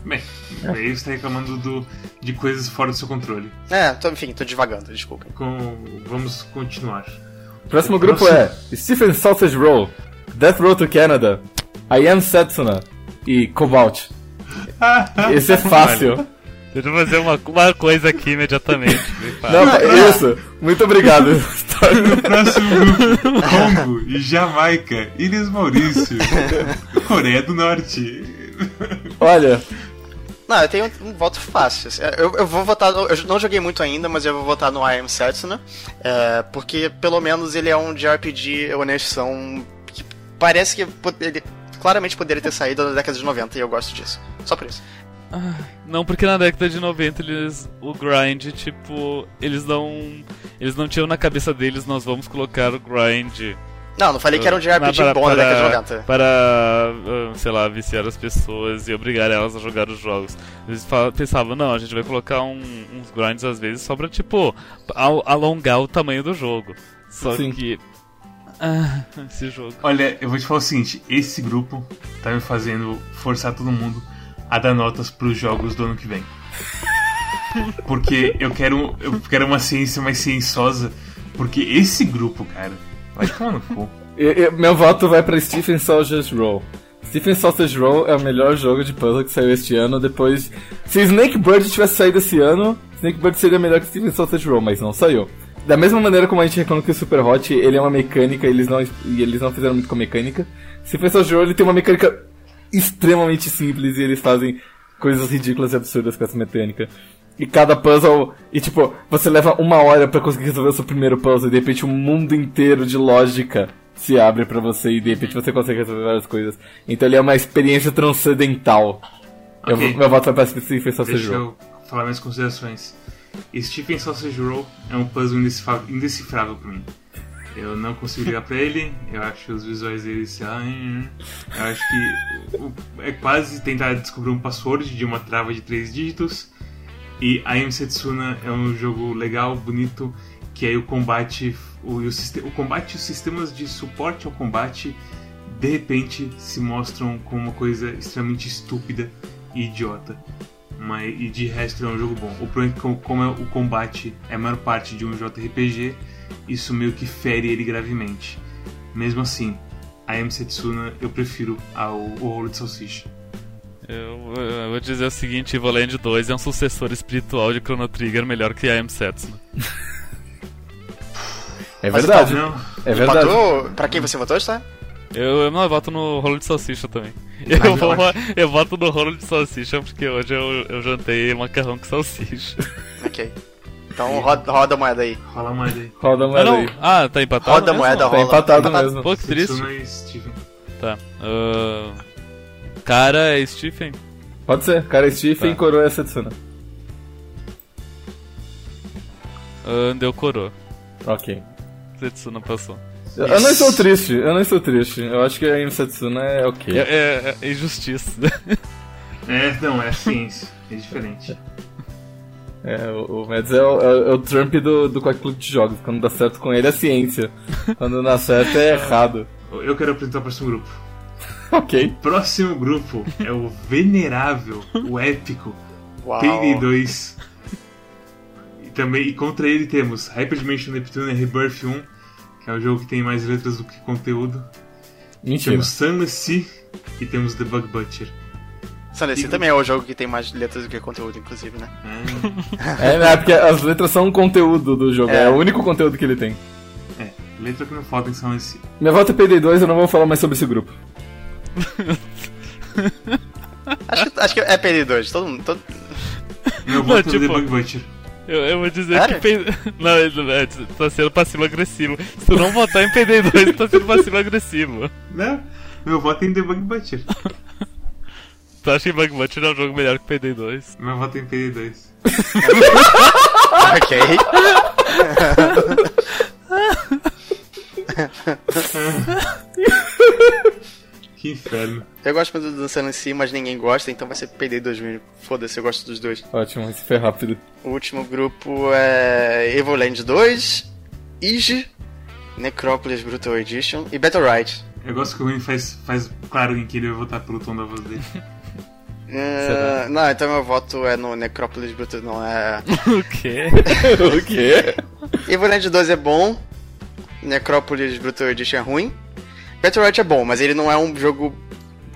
Speaker 1: Bem, aí você tá reclamando do, de coisas fora do seu controle.
Speaker 3: É, tô, enfim, tô devagando, desculpa.
Speaker 1: Com, vamos continuar.
Speaker 2: O próximo grupo é Stephen Sausage Roll, Death Road to Canada, I Am Setsuna e Cobalt. (laughs) Esse é fácil.
Speaker 4: Deixa eu fazer uma, uma coisa aqui imediatamente. (laughs) Me fala.
Speaker 2: Não, isso. Muito obrigado. (laughs)
Speaker 1: Próximo grupo: Congo e Jamaica, Ilhas Maurício, Coreia do Norte.
Speaker 2: Olha,
Speaker 3: Não, eu tenho um, voto fácil. Eu, eu vou votar. no- Eu não joguei muito ainda, mas eu vou votar no I Am Setsuna. É, porque pelo menos ele é um JRPG honestão que parece que ele claramente poderia ter saído na década de 90 e eu gosto disso. Só por isso.
Speaker 4: Não, porque na década de 90 eles. O grind, tipo. Eles não. Eles não tinham na cabeça deles, nós vamos colocar o grind.
Speaker 3: Não, não falei que era um JRPG
Speaker 4: para-
Speaker 3: bom na
Speaker 4: para-
Speaker 3: década de 90.
Speaker 4: Para, ah, sei lá, viciar as pessoas e obrigar elas a jogar os jogos. Eles pensavam, não, a gente vai colocar um- uns grinds às vezes só pra, tipo, al- alongar o tamanho do jogo. Só
Speaker 2: Sim.
Speaker 4: que. Ah, (laughs) esse jogo.
Speaker 1: Olha, eu vou te falar o seguinte: esse grupo tá me fazendo forçar todo mundo a dar notas pros jogos do ano que vem. Porque eu quero, eu quero uma ciência mais cienciosa. Porque esse grupo, cara, vai tomar no cu.
Speaker 2: eu- eu- meu voto vai pra Stephen Sausage Roll. Stephen Sausage Roll é o melhor jogo de puzzle que saiu este ano. Depois, se Snake Bird tivesse saído esse ano, Snake Bird seria melhor que Stephen Sausage Roll, mas não saiu. Da mesma maneira como a gente reclama que o Super Hot ele é uma mecânica eles não, e eles não fizeram muito com mecânica, Stephen Sausage Roll ele tem uma mecânica extremamente simples e eles fazem coisas ridículas e absurdas com essa mecânica. E cada puzzle. E tipo, você leva uma hora pra conseguir resolver o seu primeiro puzzle, e de repente um mundo inteiro de lógica se abre pra você e de repente você consegue resolver várias coisas. Então ele é uma experiência transcendental. Eu
Speaker 1: Ok.
Speaker 2: vou- meu voto vai pra Stephen Sausage
Speaker 1: Deixa
Speaker 2: Roll.
Speaker 1: eu falar minhas considerações. Stephen Sausage Roll é um puzzle indecifrável, indecifrável pra mim. Eu não consigo ligar pra ele, eu acho os visuais dele, hum, eu acho que é quase tentar descobrir um password de uma trava de três dígitos. E a M Setsuna é um jogo legal, bonito, que aí o combate, o, o, o combate os sistemas de suporte ao combate de repente se mostram como uma coisa extremamente estúpida e idiota. Mas, e de resto é um jogo bom. O problema é que como- como é- o combate é a maior parte de um JRPG, isso meio que fere ele gravemente. Mesmo assim, a M Setsuna eu prefiro ao o Rolo de Salsicha.
Speaker 4: Eu, eu vou dizer o seguinte: Evoland 2 é um sucessor espiritual de Chrono Trigger melhor que a M Setsuna. (laughs)
Speaker 2: É verdade.
Speaker 1: Não,
Speaker 2: É verdade.
Speaker 3: Votou? Pra quem você votou, está?
Speaker 4: Eu, eu não eu voto no rolo de salsicha também.
Speaker 1: Mas
Speaker 4: Eu, vou, eu voto no rolo de salsicha porque hoje eu, eu jantei macarrão com salsicha.
Speaker 3: Ok. Então roda, roda a moeda aí.
Speaker 1: Rola a moeda aí.
Speaker 2: Roda a
Speaker 4: Ah,
Speaker 2: moeda
Speaker 4: não.
Speaker 2: aí.
Speaker 4: Ah, tá empatado?
Speaker 3: Roda a
Speaker 4: mesmo?
Speaker 3: moeda,
Speaker 2: Tá
Speaker 3: rola.
Speaker 2: empatado mesmo.
Speaker 4: Pô, que triste. Tá. Ah, cara é Stephen.
Speaker 2: Pode ser. Cara, Stephen,
Speaker 4: Tá.
Speaker 2: Coroa e Setsuna.
Speaker 4: Ah, deu coroa.
Speaker 2: Ok.
Speaker 4: Setsuna passou.
Speaker 2: Eu, eu não estou triste, eu não estou triste. Eu acho que a Amy Setsuna é ok.
Speaker 4: É, é, é injustiça. (laughs)
Speaker 1: É, não, é ciência. É diferente.
Speaker 2: É, o, Mads é o, é o Trump do, do Quack Club de Jogos. Quando dá certo com ele é ciência. (laughs) Quando dá certo é errado.
Speaker 1: Eu quero apresentar o próximo grupo. (laughs)
Speaker 2: Ok.
Speaker 1: O próximo grupo é o venerável, o épico
Speaker 3: Uau.
Speaker 1: Payday 2. E também e contra ele temos Hyper Dimension Neptune Rebirth 1, que é o jogo que tem mais letras do que conteúdo.
Speaker 2: Mentira.
Speaker 1: Temos Sunless Sea e temos The Bug Butcher.
Speaker 3: Sunless também é o jogo que tem mais letras do que conteúdo, inclusive, né?
Speaker 1: Ah, (laughs)
Speaker 2: É, né, porque as letras são o conteúdo do jogo. É.
Speaker 3: É.
Speaker 2: o único conteúdo que ele tem.
Speaker 1: é, letra que não falta em Sunless Sea.
Speaker 2: Minha volta é PD2, eu não vou falar mais sobre esse grupo. (laughs)
Speaker 3: Acho, que- acho que é PD2, todo mundo. Todo...
Speaker 1: Meu voto é
Speaker 4: tipo-
Speaker 1: The Bug Butcher.
Speaker 4: Eu, eu vou dizer
Speaker 3: Sério?
Speaker 4: que. (laughs) Não, é, tá sendo passivo-agressivo. Se tu não votar em PD2, tá sendo passivo-agressivo.
Speaker 1: Não, meu voto é em The Bug Butcher.
Speaker 4: Tu acha que Bug Butcher é um jogo melhor que PD2?
Speaker 1: Meu voto é em PD2.
Speaker 3: ok.
Speaker 1: Que inferno.
Speaker 3: Eu gosto muito do Sunless Sea, mas ninguém gosta, então vai ser PD2 mesmo. Foda-se, eu gosto dos dois.
Speaker 2: Ótimo, esse foi rápido.
Speaker 3: O último grupo é Evoland 2, Ige, Necrópolis Brutal Edition e Battle Right.
Speaker 1: Eu gosto que o Rui faz, faz claro em que ele vai votar pelo tom da voz dele.
Speaker 3: É, não, então meu voto é no Necrópolis Brutal, não é. (laughs)
Speaker 4: O quê? (laughs)
Speaker 2: o quê?
Speaker 3: Evoland 2 é bom, Necrópolis Brutal Edition é ruim. Battle Right é bom, mas ele não é um jogo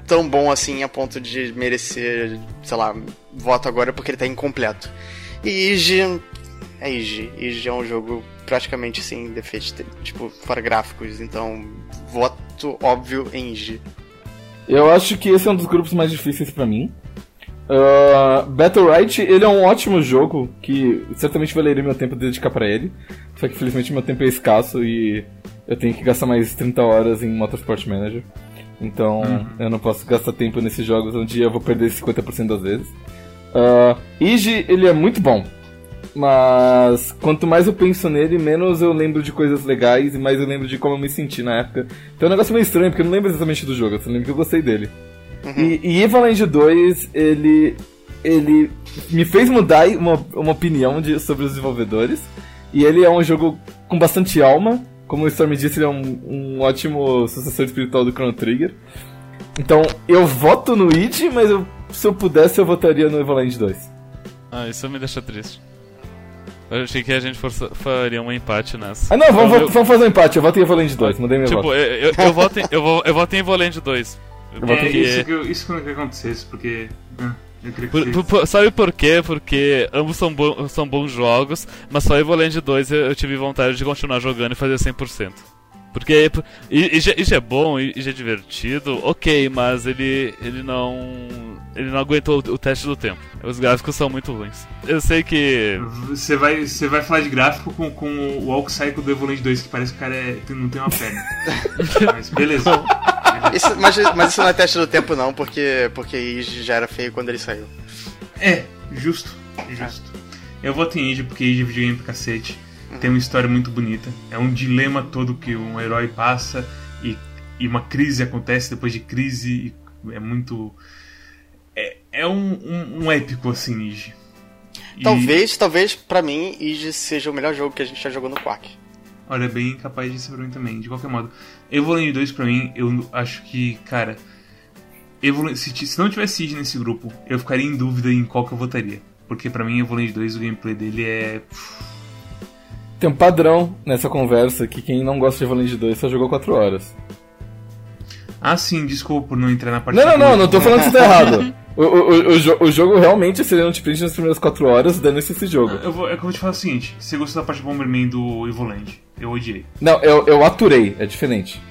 Speaker 3: tão bom assim a ponto de merecer, sei lá, voto agora porque ele tá incompleto. E Ige. É Ige. Ige é um jogo praticamente sem defeitos, tipo, fora gráficos, então voto óbvio em Ige.
Speaker 2: Eu acho que esse é um dos grupos mais difíceis pra mim. Uh, Battle Right, ele é um ótimo jogo que certamente valeria meu tempo de dedicar pra ele. Só que infelizmente meu tempo é escasso e eu tenho que gastar mais 30 horas em Motorsport Manager. Então eu não posso gastar tempo nesses jogos onde eu vou perder 50% das vezes. Uh, Ige, ele é muito bom. Mas quanto mais eu penso nele, menos eu lembro de coisas legais e mais eu lembro de como eu me senti na época. Então é um negócio meio estranho, porque eu não lembro exatamente do jogo, eu só lembro que eu gostei dele. E, e Evaland 2, ele. ele me fez mudar uma, uma opinião de, sobre os desenvolvedores. E ele é um jogo com bastante alma. Como o Storm disse, ele é um, um ótimo sucessor espiritual do Chrono Trigger. Então, eu voto no id, mas eu- se eu pudesse, eu votaria no Evaland 2.
Speaker 4: Ah, isso me deixa triste. Eu achei que a gente força- faria um empate nessa.
Speaker 2: Ah, não, vamos, vo- vamos fazer um empate. Eu voto em Evaland 2, mudei meu
Speaker 4: Tipo,
Speaker 2: voto.
Speaker 4: eu, eu, eu voto em, eu, vou, eu voto em Evoland 2.
Speaker 2: voto
Speaker 1: É,
Speaker 2: em-
Speaker 4: Porque-
Speaker 1: isso que, eu, isso que eu não queria que acontecesse, porque. ah, eu queria que
Speaker 4: Por-
Speaker 1: vocês-
Speaker 4: por- por- sabe por quê? Porque ambos são, bo- são bons jogos, mas só Evoland 2 eu, eu tive vontade de continuar jogando e fazer 100%. Porque já é bom, já é divertido, ok, mas ele, ele não. Ele não aguentou o, o teste do tempo. Os gráficos são muito ruins. Eu sei que.
Speaker 1: Você vai, você vai falar de gráfico com, com o Walk Cycle do Evoland 2, que parece que o cara é- não tem uma perna. (laughs) Mas beleza.
Speaker 3: Isso- mas, mas isso não é teste do tempo, não, porque, porque Ige já era feio quando ele saiu.
Speaker 1: É, justo, justo. Eu voto em Age porque Age é videogame pra cacete. Tem uma história muito bonita. É um dilema todo que um herói passa e, e uma crise acontece depois de crise. é muito. É, é um, um, um épico assim, Age. E,
Speaker 3: Talvez, talvez, pra mim, Ige seja o melhor jogo que a gente já jogou no Quack.
Speaker 1: Olha, é bem capaz de ser pra mim também, de qualquer modo. Evoland 2 pra mim, eu acho que, cara. Se, não tivesse Age nesse grupo, eu ficaria em dúvida em qual que eu votaria. Porque pra mim, Evoland 2, o gameplay dele é.
Speaker 2: Tem um padrão nessa conversa que quem não gosta de Evaland 2 só jogou 4 horas.
Speaker 1: Ah, sim, desculpa por não entrar na parte
Speaker 2: Não, não, não, não tô falando que você tá errado. (laughs) O, o, o, o jo- o jogo realmente seria um print nas primeiras 4 horas, dando-se esse jogo.
Speaker 1: Eu vou, é que eu vou te falar o seguinte: você gostou da parte Bomberman do Evoland? Eu odiei.
Speaker 2: Não, eu, eu aturei, é diferente.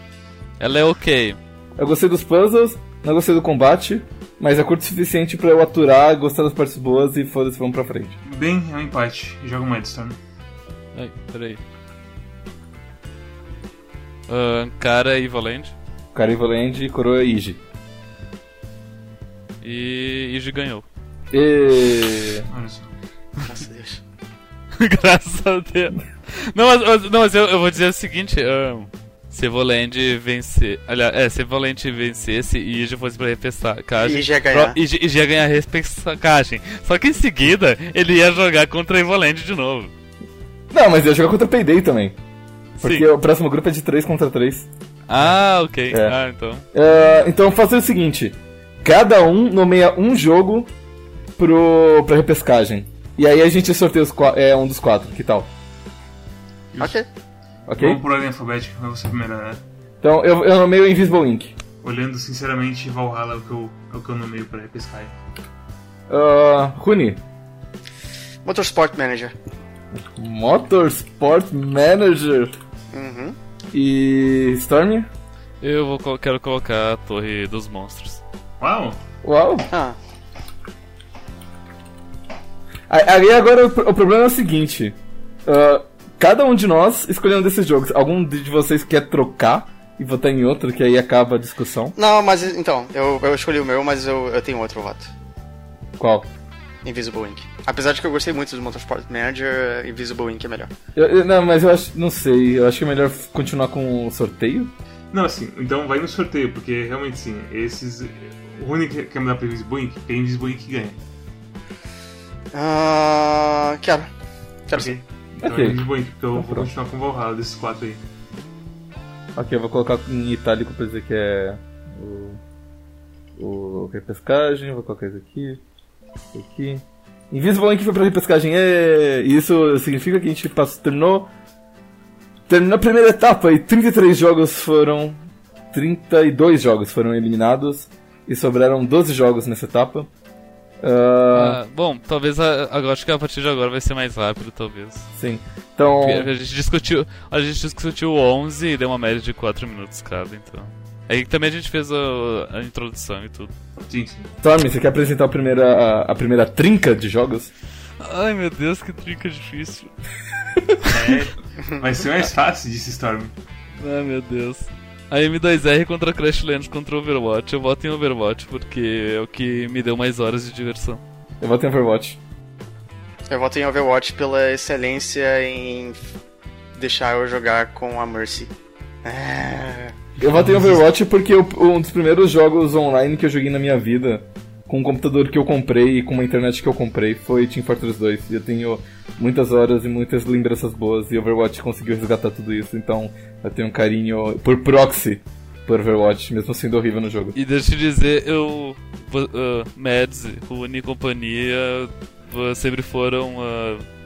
Speaker 4: Ela é ok.
Speaker 2: Eu gostei dos puzzles, não gostei do combate, mas é curto o suficiente pra eu aturar, gostar das partes boas e foda-se, vamos pra frente.
Speaker 1: Bem, é um empate. Joga o Mindstorm.
Speaker 4: Ai, peraí. Uh, cara e Valente.
Speaker 2: Cara Evoland e Coroa Iji.
Speaker 4: E Iji ganhou.
Speaker 2: E...
Speaker 3: Graças a Deus. (laughs)
Speaker 4: Graças a Deus. Não, mas, mas- não, mas eu, eu vou dizer o seguinte: um, se Evoland vencer. Aliás, é, se Evoland vencesse e Iji fosse pra repescagem.
Speaker 3: Iji ia ganhar.
Speaker 4: pro- Iji, Iji ia ganhar a repescagem. Só que em seguida ele ia jogar contra Evoland de novo.
Speaker 2: Não, mas eu ia jogar contra o Payday também. Porque
Speaker 4: Sim.
Speaker 2: o próximo grupo é de 3 contra 3.
Speaker 4: Ah, ok.
Speaker 2: É.
Speaker 4: Ah, então.
Speaker 2: É, então fazer o seguinte: cada um nomeia um jogo pro, pra repescagem. E aí a gente sorteia os é, um dos quatro, que tal?
Speaker 3: Ok.
Speaker 2: Ok?
Speaker 1: Vamos por ordem alfabética, vai você primeiro, né?
Speaker 2: Então eu, eu nomeio Invisible Ink.
Speaker 1: Olhando sinceramente, Valhalla é o que eu, é o que eu nomeio pra repescar.
Speaker 2: Uh, Rune,
Speaker 3: Motorsport Manager.
Speaker 2: Motorsport Manager.
Speaker 3: Uhum.
Speaker 2: E Storm?
Speaker 4: Eu vou, quero colocar a Torre dos Monstros.
Speaker 1: Uau!
Speaker 2: Uau!
Speaker 3: Ah,
Speaker 2: Aí agora o, pro- o problema é o seguinte: ah, cada um de nós escolheu um desses jogos. Algum de vocês quer trocar e votar em outro, que aí acaba a discussão?
Speaker 3: Não, mas então, eu, eu escolhi o meu, mas eu, eu tenho outro voto.
Speaker 2: Qual?
Speaker 3: Invisible Ink. Apesar de que eu gostei muito do Motorsport Manager, Invisible Ink é melhor.
Speaker 2: Eu- eu- não, mas eu acho. Não sei. Eu acho que é melhor continuar com o sorteio.
Speaker 1: Não, assim, então vai no sorteio, porque realmente sim, esses. O Rune quer quer mudar pra Invisible Ink, porque Invisible Ink ganha.
Speaker 3: Ah, quero. Quero
Speaker 1: Ok?
Speaker 3: sim.
Speaker 1: Então
Speaker 2: Ok.
Speaker 1: é Invisible Ink, porque eu
Speaker 2: Então
Speaker 1: vou
Speaker 2: pronto.
Speaker 1: continuar com o Valhalla desses quatro aí.
Speaker 2: Ok, eu vou colocar em itálico pra dizer que é. O. O. Repescagem. Vou colocar isso aqui. Aqui. Invisible Ink foi pra repescagem. É, e isso significa que a gente passou, terminou. Terminou a primeira etapa e 33 jogos foram. 32 jogos foram eliminados. E sobraram 12 jogos nessa etapa. Ah,
Speaker 4: Ah, bom, talvez a, agora acho que a partir de agora vai ser mais rápido, talvez.
Speaker 2: sim. Então.
Speaker 4: A gente discutiu, a gente discutiu 11 e deu uma média de 4 minutos cada, então. Aí também a gente fez a, a introdução e tudo.
Speaker 1: Sim, sim.
Speaker 2: Stormy, você quer apresentar a primeira, a, a primeira trinca de jogos?
Speaker 4: Ai meu Deus, que trinca difícil.
Speaker 1: É, vai ser mais fácil, disse Storm.
Speaker 4: Ai meu Deus. A M2R contra Crashlands contra Overwatch. Eu voto em Overwatch porque é o que me deu mais horas de diversão.
Speaker 2: Eu voto em Overwatch.
Speaker 3: Eu voto em Overwatch pela excelência em deixar eu jogar com a Mercy. É...
Speaker 2: Eu em Overwatch porque o- um dos primeiros jogos online que eu joguei na minha vida, com um computador que eu comprei e com uma internet que eu comprei, foi Team Fortress 2. E eu tenho muitas horas e muitas lembranças boas, e Overwatch conseguiu resgatar tudo isso, então eu tenho um carinho por proxy por Overwatch, mesmo sendo horrível no jogo.
Speaker 4: E deixa eu te dizer, eu. Uh, Mads, Rune e companhia uh, sempre foram. Uh,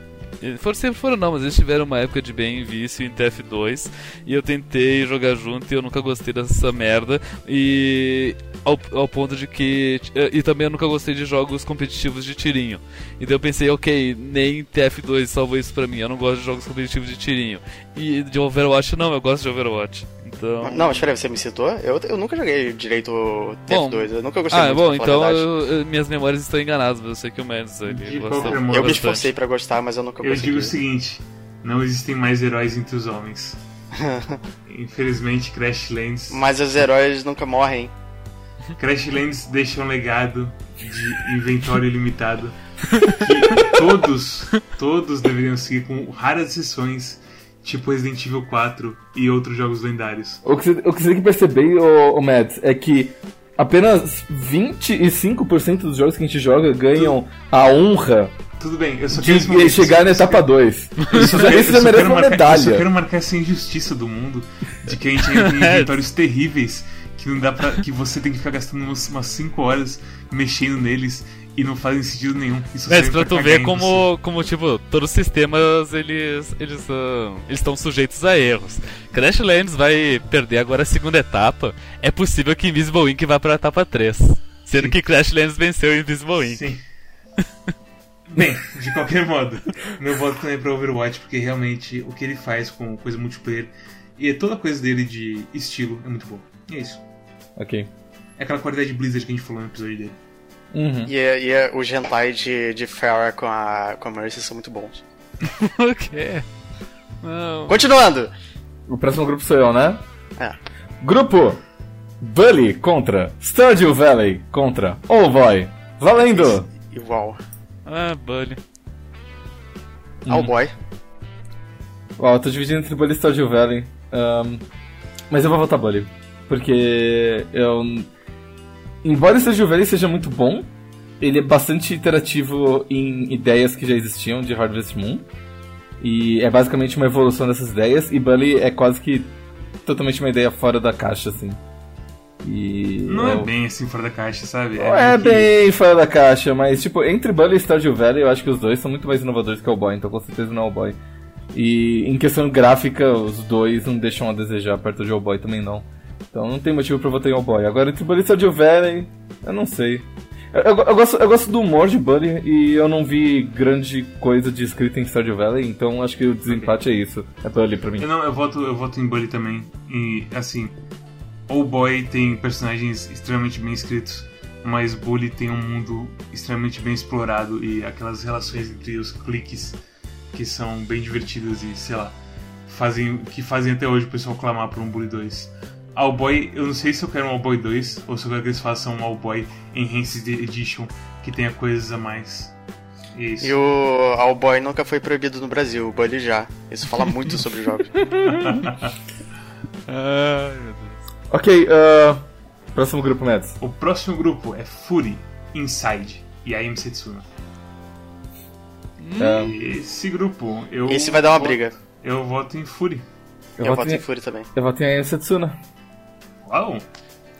Speaker 4: foram, sempre foram não, mas eles tiveram uma época de bem vício em TF2 e eu tentei jogar junto e eu nunca gostei dessa merda e ao, ao ponto de que e também eu nunca gostei de jogos competitivos de tirinho. E daí eu pensei ok nem TF2 salvou isso pra mim eu não gosto de jogos competitivos de tirinho. E de Overwatch não eu gosto de Overwatch então
Speaker 3: Não, mas peraí, você me citou? Eu, eu nunca joguei direito
Speaker 4: Bom,
Speaker 3: TF2, eu nunca gostei
Speaker 4: Ah,
Speaker 3: muito,
Speaker 4: bom,
Speaker 3: pra falar
Speaker 4: então eu- eu- minhas memórias estão enganadas, mas eu sei que o Mads ele
Speaker 1: De
Speaker 4: gosta
Speaker 1: modo,
Speaker 3: Eu me esforcei pra gostar, mas eu nunca
Speaker 1: Eu
Speaker 3: consegui.
Speaker 1: digo o seguinte: não existem mais heróis entre os homens. (laughs) Infelizmente, Crashlands.
Speaker 3: Mas os heróis nunca morrem.
Speaker 1: Crashlands deixa um legado de inventório ilimitado que todos, todos deveriam seguir com raras exceções, tipo Resident Evil 4 e outros jogos lendários.
Speaker 2: O que você, o que você tem que perceber, ô, ô Mads, é que apenas 25% dos jogos que a gente joga ganham a honra
Speaker 1: Tudo bem, eu só quero
Speaker 2: de
Speaker 1: momento,
Speaker 2: chegar na etapa 2. (laughs)
Speaker 1: Eu
Speaker 2: Isso já, isso merece uma
Speaker 1: marcar- Eu só
Speaker 2: medalha.
Speaker 1: quero marcar essa injustiça do mundo de que a gente tem (laughs) inventórios terríveis que não dá pra. que você tem que ficar gastando umas 5 horas mexendo neles e não fazem sentido nenhum. Isso
Speaker 4: Mas
Speaker 1: serve
Speaker 4: pra tu ver como, como, tipo, todos os sistemas, eles eles são- eles estão sujeitos a erros. Crashlands vai perder agora a segunda etapa. É possível que Invisible Ink vá pra etapa 3. Sendo
Speaker 1: Sim.
Speaker 4: que Crashlands venceu Invisible. Ink.
Speaker 1: Sim. Bem, de qualquer modo, (laughs) meu voto também é pra Overwatch, porque realmente o que ele faz com coisa multiplayer e toda a coisa dele de estilo é muito bom. E é isso.
Speaker 2: Ok.
Speaker 1: é aquela qualidade Blizzard que a gente falou no episódio dele.
Speaker 2: Uhum.
Speaker 3: E, e os hentai de, de Farah com a, com a Mercy são muito bons. (laughs)
Speaker 4: o quê? Não.
Speaker 3: Continuando!
Speaker 2: O próximo grupo sou eu, né?
Speaker 3: É.
Speaker 2: Grupo Bully contra Stardew Valley contra Oh Boy. Valendo!
Speaker 3: Igual.
Speaker 4: Ah, Bully.
Speaker 2: Hum.
Speaker 3: All boy.
Speaker 2: Ó, eu tô dividindo entre Bully e Stardew Valley. Ahn, mas eu vou votar Bully. Porque eu. Embora Stardew Valley seja muito bom, ele é bastante interativo em ideias que já existiam de Harvest Moon. E é basicamente uma evolução dessas ideias. E Bully é quase que totalmente uma ideia fora da caixa, assim. E.
Speaker 1: Não é bem assim fora da caixa, sabe?
Speaker 2: Não é
Speaker 1: meio que-
Speaker 2: bem fora da caixa, mas tipo, entre Bully e Stardew Valley, eu acho que os dois são muito mais inovadores que o Boy, então com certeza não é o Boy. E em questão gráfica, os dois não deixam a desejar perto de Boy também não. Então não tem motivo pra votar em Boy. Agora entre Bully e Stardew Valley, eu não sei. Eu, eu- eu gosto, eu gosto do humor de Bully e eu não vi grande coisa de escrita em Stardew Valley, então acho que o desempate é isso. É Bully pra mim.
Speaker 1: Eu não, eu voto, eu voto em Bully também. E assim, o Boy tem personagens extremamente bem escritos, mas Bully tem um mundo extremamente bem explorado e aquelas relações entre os cliques que são bem divertidas e, sei lá, fazem que fazem até hoje o pessoal clamar por um Bully 2. All Boy, eu não sei se eu quero um All Boy 2 ou se eu quero que eles façam um All Boy Enhanced Edition que tenha coisas a mais. Isso.
Speaker 3: E o All Boy nunca foi proibido no Brasil, o Bully já. Isso fala muito sobre jogos. (laughs)
Speaker 4: Ai, meu Deus.
Speaker 2: Ok, ah, próximo grupo, Mads.
Speaker 1: O próximo grupo é Fury, Inside e Aim Setsuna.
Speaker 2: Ah,
Speaker 1: Esse grupo, eu.
Speaker 3: Esse vai dar uma
Speaker 1: voto-
Speaker 3: briga.
Speaker 1: Eu voto em Fury.
Speaker 2: eu,
Speaker 3: Eu
Speaker 2: voto
Speaker 3: voto
Speaker 2: em,
Speaker 3: em Fury também.
Speaker 2: eu voto em Setsuna.
Speaker 1: Uau!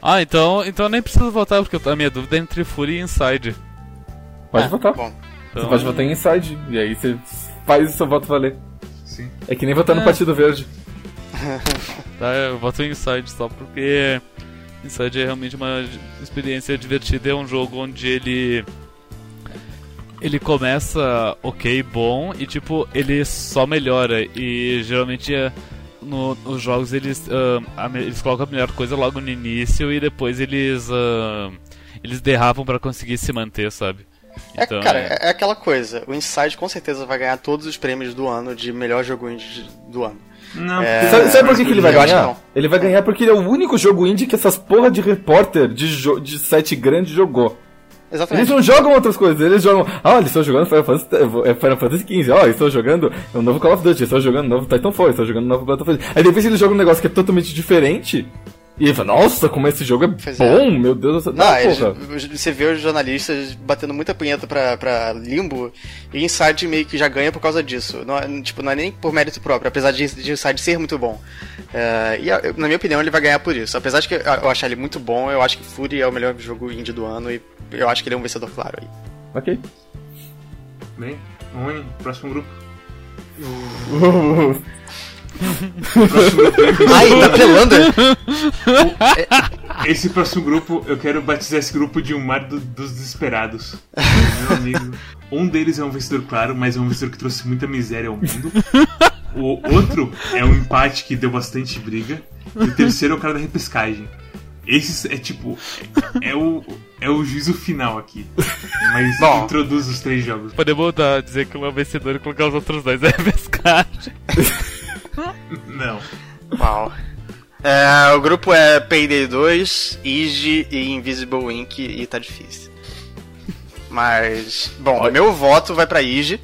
Speaker 4: Ah, então, então nem preciso votar, porque a minha dúvida é entre Fury e Inside.
Speaker 2: Pode
Speaker 3: Ah,
Speaker 2: votar.
Speaker 3: Bom,
Speaker 2: Você
Speaker 4: Então,
Speaker 2: pode votar em Inside, e aí você faz o seu voto valer.
Speaker 1: Sim.
Speaker 2: É que nem votar no
Speaker 4: É.
Speaker 2: Partido Verde. (laughs)
Speaker 4: Tá, eu voto em Inside só porque Inside é realmente uma experiência divertida. É um jogo onde ele. Ele começa ok, bom, e tipo, ele só melhora. E geralmente é, no- nos jogos eles, ah, a eles colocam a melhor coisa logo no início e depois eles. ah, eles derrapam pra conseguir se manter, sabe?
Speaker 3: é,
Speaker 4: Então,
Speaker 3: cara, é, é aquela coisa. O Inside com certeza vai ganhar todos os prêmios do ano de melhor jogo indie do ano.
Speaker 1: Não,
Speaker 3: É,
Speaker 2: Sabe, sabe por que, que ele vai
Speaker 3: eu
Speaker 2: ganhar? Ele vai ganhar porque ele é o único jogo indie que essas porra de repórter de, de site grande jogou. Eles
Speaker 3: Exatamente.
Speaker 2: não jogam outras coisas, eles jogam. Ah, eles estão jogando Final Fantasy, é, Final Fantasy XV, ó, eles estão jogando o novo Call of Duty, eles estão jogando o novo Titanfall, eles estão jogando o novo Battlefield. Aí depois eles jogam um negócio que é totalmente diferente. E ele fala, nossa, como esse jogo é
Speaker 3: Pois é.
Speaker 2: bom, meu Deus do céu.
Speaker 3: Não, eles-
Speaker 2: porra.
Speaker 3: você vê os jornalistas batendo muita punheta pra, pra Limbo e Inside meio que já ganha por causa disso. Não é, tipo, não é nem por mérito próprio, apesar de, de Inside ser muito bom. É, e a- na minha opinião ele vai ganhar por isso. Apesar de que eu achar ele muito bom, eu acho que Fury é o melhor jogo indie do ano e eu acho que ele é um vencedor claro aí.
Speaker 2: Ok.
Speaker 1: Bem, Rony, próximo grupo. Próximo (laughs) grupo (laughs) é-
Speaker 3: Ai, tá pelando?
Speaker 1: Esse próximo grupo, eu quero batizar esse grupo de um mar do- dos desesperados. Meu amigo. Um deles é um vencedor claro, mas é um vencedor que trouxe muita miséria ao mundo. O outro é um empate que deu bastante briga. E o terceiro é o cara da repescagem. Esse é tipo. É o, é o juízo final aqui. Mas
Speaker 3: Bom.
Speaker 1: introduz os três jogos.
Speaker 4: Podemos mudar, dizer que um é o vencedor e colocar os outros dois é pescagem. (laughs)
Speaker 1: Não.
Speaker 3: Uau. É, o grupo é Payday 2, Easy e Invisible Ink e tá difícil. Mas, bom, o meu voto vai pra Easy,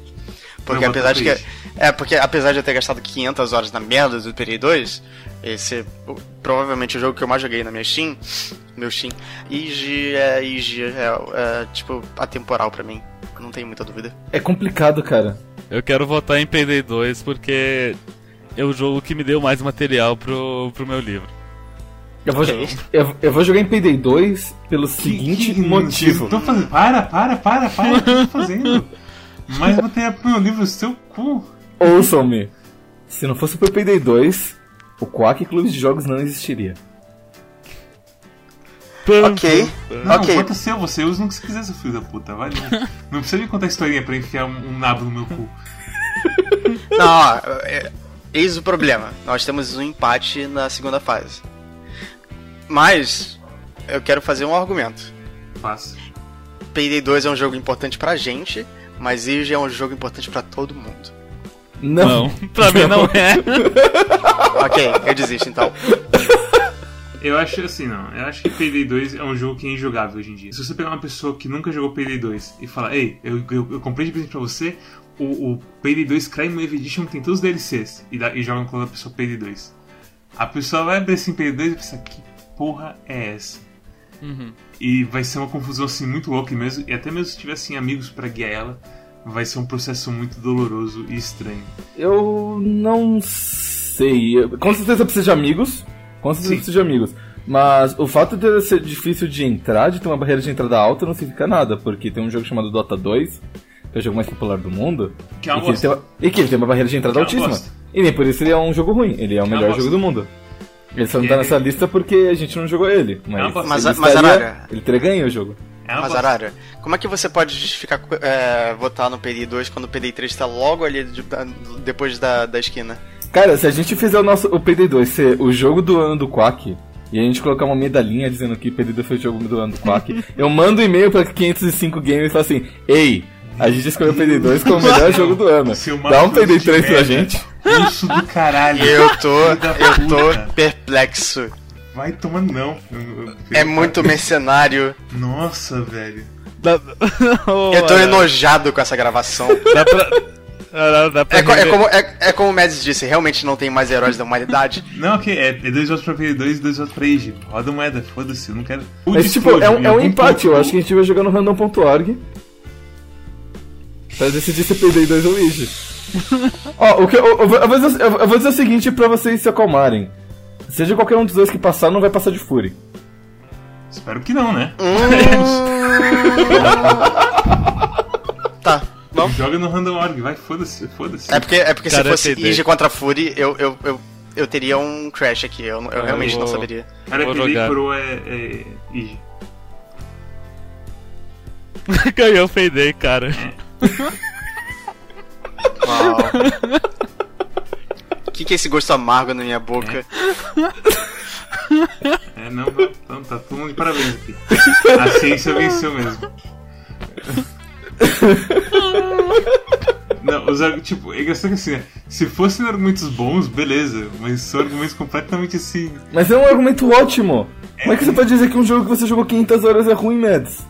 Speaker 3: porque apesar de que é porque apesar de eu ter gastado 500 horas na merda do Payday 2, esse é o- provavelmente o jogo que eu mais joguei na minha Steam, meu Steam. Easy é Easy, é, é tipo atemporal pra mim, não tenho muita dúvida.
Speaker 2: É complicado, cara.
Speaker 4: Eu quero votar em Payday 2 porque é o jogo que me deu mais material pro, pro meu livro.
Speaker 2: Eu vou, eu, eu vou jogar em Payday 2 pelo seguinte motivo.
Speaker 1: Tô fazendo... Para, para, para, para. O que eu tô fazendo? Mais material pro meu livro, seu cu.
Speaker 2: Ouçam-me. Se não fosse por Payday 2, o Quack Clube de Jogos não existiria.
Speaker 3: Ok,
Speaker 1: Não,
Speaker 3: ok.
Speaker 1: vota seu, você usa no que você quiser, seu filho da puta. Vai não. Não precisa me contar historinha pra enfiar um, um nabo no meu cu.
Speaker 3: Não, ó, eis o problema. Nós temos um empate na segunda fase. Mas eu quero fazer um argumento.
Speaker 1: Faça.
Speaker 3: Payday 2 é um jogo importante pra gente, mas Ige é um jogo importante pra todo mundo.
Speaker 2: Não.
Speaker 4: Não, (laughs) pra mim não é. (laughs)
Speaker 3: ok, eu desisto então.
Speaker 1: Eu acho assim, não. Eu acho que Payday 2 é um jogo que é injogável hoje em dia. Se você pegar uma pessoa que nunca jogou Payday 2 e falar, ei, eu, eu, eu comprei de presente pra você o, o Payday 2 Crime Wave Edition que tem todos os DLCs e, dá, e joga com a pessoa Payday 2. A pessoa vai abrir assim Payday 2 e pensar, que porra é essa?
Speaker 4: Uhum.
Speaker 1: E vai ser uma confusão assim muito louca e mesmo, e até mesmo se tivessem amigos pra guiar ela, vai ser um processo muito doloroso e estranho.
Speaker 2: Eu não sei. Com certeza precisa de amigos. Com certeza
Speaker 1: Sim.
Speaker 2: precisa de amigos. Mas o fato de ser difícil de entrar, de ter uma barreira de entrada alta, não significa nada. Porque tem um jogo chamado Dota 2, que é o jogo mais popular do mundo.
Speaker 1: Que é uma
Speaker 2: e, que ele
Speaker 1: bosta.
Speaker 2: tem uma, e que ele tem uma barreira de entrada
Speaker 1: Que é
Speaker 2: altíssima.
Speaker 1: bosta.
Speaker 2: E nem por isso ele é um jogo ruim. Ele é o
Speaker 1: Que é
Speaker 2: melhor
Speaker 1: bosta.
Speaker 2: jogo do mundo. Ele só não tá
Speaker 1: é-
Speaker 2: nessa lista porque a gente não jogou ele.
Speaker 1: uma
Speaker 2: Mas.
Speaker 3: Mas-
Speaker 2: ele,
Speaker 3: mas,
Speaker 2: estaria-
Speaker 3: Arara-
Speaker 2: ele teria ganho o jogo.
Speaker 1: É
Speaker 3: Mas. Arara, como é que você pode justificar é, votar no Payday 2 quando o Payday 3 tá logo ali de- depois da, da esquina?
Speaker 2: Cara, se a gente fizer o nosso o Payday 2 ser o jogo do ano do Quack, e a gente colocar uma medalhinha dizendo que Payday 2 foi o jogo do ano do Quack, (laughs) eu mando um e-mail pra 505 Games e falo assim: Ei, a gente escolheu o Payday 2 como o melhor jogo do ano. Dá um
Speaker 1: Marcos
Speaker 2: Payday
Speaker 1: de
Speaker 2: 3 pra gente.
Speaker 1: Isso do caralho.
Speaker 3: Eu tô, eu tô perplexo.
Speaker 1: Vai tomar não. Eu- eu-
Speaker 3: É muito mercenário.
Speaker 1: Nossa, velho. (laughs)
Speaker 3: Eu tô enojado com essa gravação.
Speaker 4: Dá pra. Pra
Speaker 3: É, co- é como, é, é como o Mads disse, realmente não tem mais heróis da humanidade.
Speaker 1: Não, ok, é, é dois votos pra Payday 2 e dois votos pra Age. Roda moeda, foda-se, eu não quero. O
Speaker 2: Mas tipo, é um, é um empate. Eu
Speaker 1: ponto-
Speaker 2: acho que a gente vai jogar no random.org pra decidir se Payday 2 ou Luigi. (laughs) Ó, o que eu, eu, vou- eu vou dizer, eu vou dizer o seguinte pra vocês se acalmarem. Seja qualquer um dos dois que passar, não vai passar de Fury.
Speaker 1: Espero que não, né? (laughs)
Speaker 3: Tá, bom.
Speaker 1: Joga no Random Org, vai, foda-se, foda-se.
Speaker 3: É porque, é porque se
Speaker 4: Cara,
Speaker 3: fosse
Speaker 4: Payday.
Speaker 3: Ige contra Fury, eu, eu, eu, eu teria um crash aqui. Eu, eu realmente
Speaker 4: vou-
Speaker 3: não saberia.
Speaker 1: Cara,
Speaker 4: vou jogar.
Speaker 1: Coroa é, é Age. (laughs)
Speaker 4: Ganhou o Payday, cara.
Speaker 3: Uau. O (laughs) que, que é esse gosto amargo na minha boca?
Speaker 1: É, não, não, então tá todo mundo de parabéns aqui. A ciência venceu mesmo. Não, os argu- tipo, é engraçado que assim, né? se fossem argumentos bons, beleza, mas são argumentos completamente assim.
Speaker 2: Mas é um argumento ótimo. Como é que você pode dizer que um jogo que você jogou 500 horas é ruim, Mads?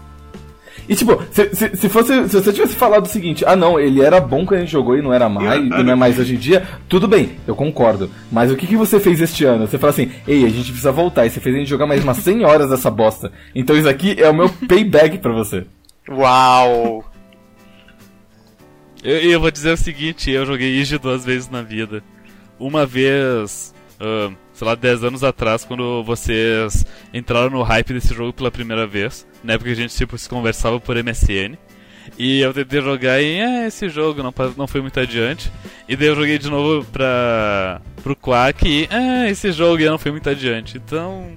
Speaker 2: E tipo, se, se, se fosse, se você tivesse falado o seguinte, ah não, ele era bom quando a gente jogou e não era mais,
Speaker 1: Eu-
Speaker 2: não é mais hoje em dia, tudo bem, eu concordo. Mas o que, que você fez este ano? Você fala assim, ei, a gente precisa voltar, e você fez a gente jogar mais umas 100 horas dessa bosta. Então isso aqui é o meu payback pra você.
Speaker 3: Uau!
Speaker 4: Eu, eu vou dizer o seguinte, eu joguei Ige duas vezes na vida. Uma vez, ah, sei lá, 10 anos atrás, quando vocês entraram no hype desse jogo pela primeira vez. Na época que a gente tipo, se conversava por MSN. E eu tentei jogar e é, esse jogo não, não foi muito adiante. E daí eu joguei de novo pra, pro Quack e é, esse jogo já não foi muito adiante. Então.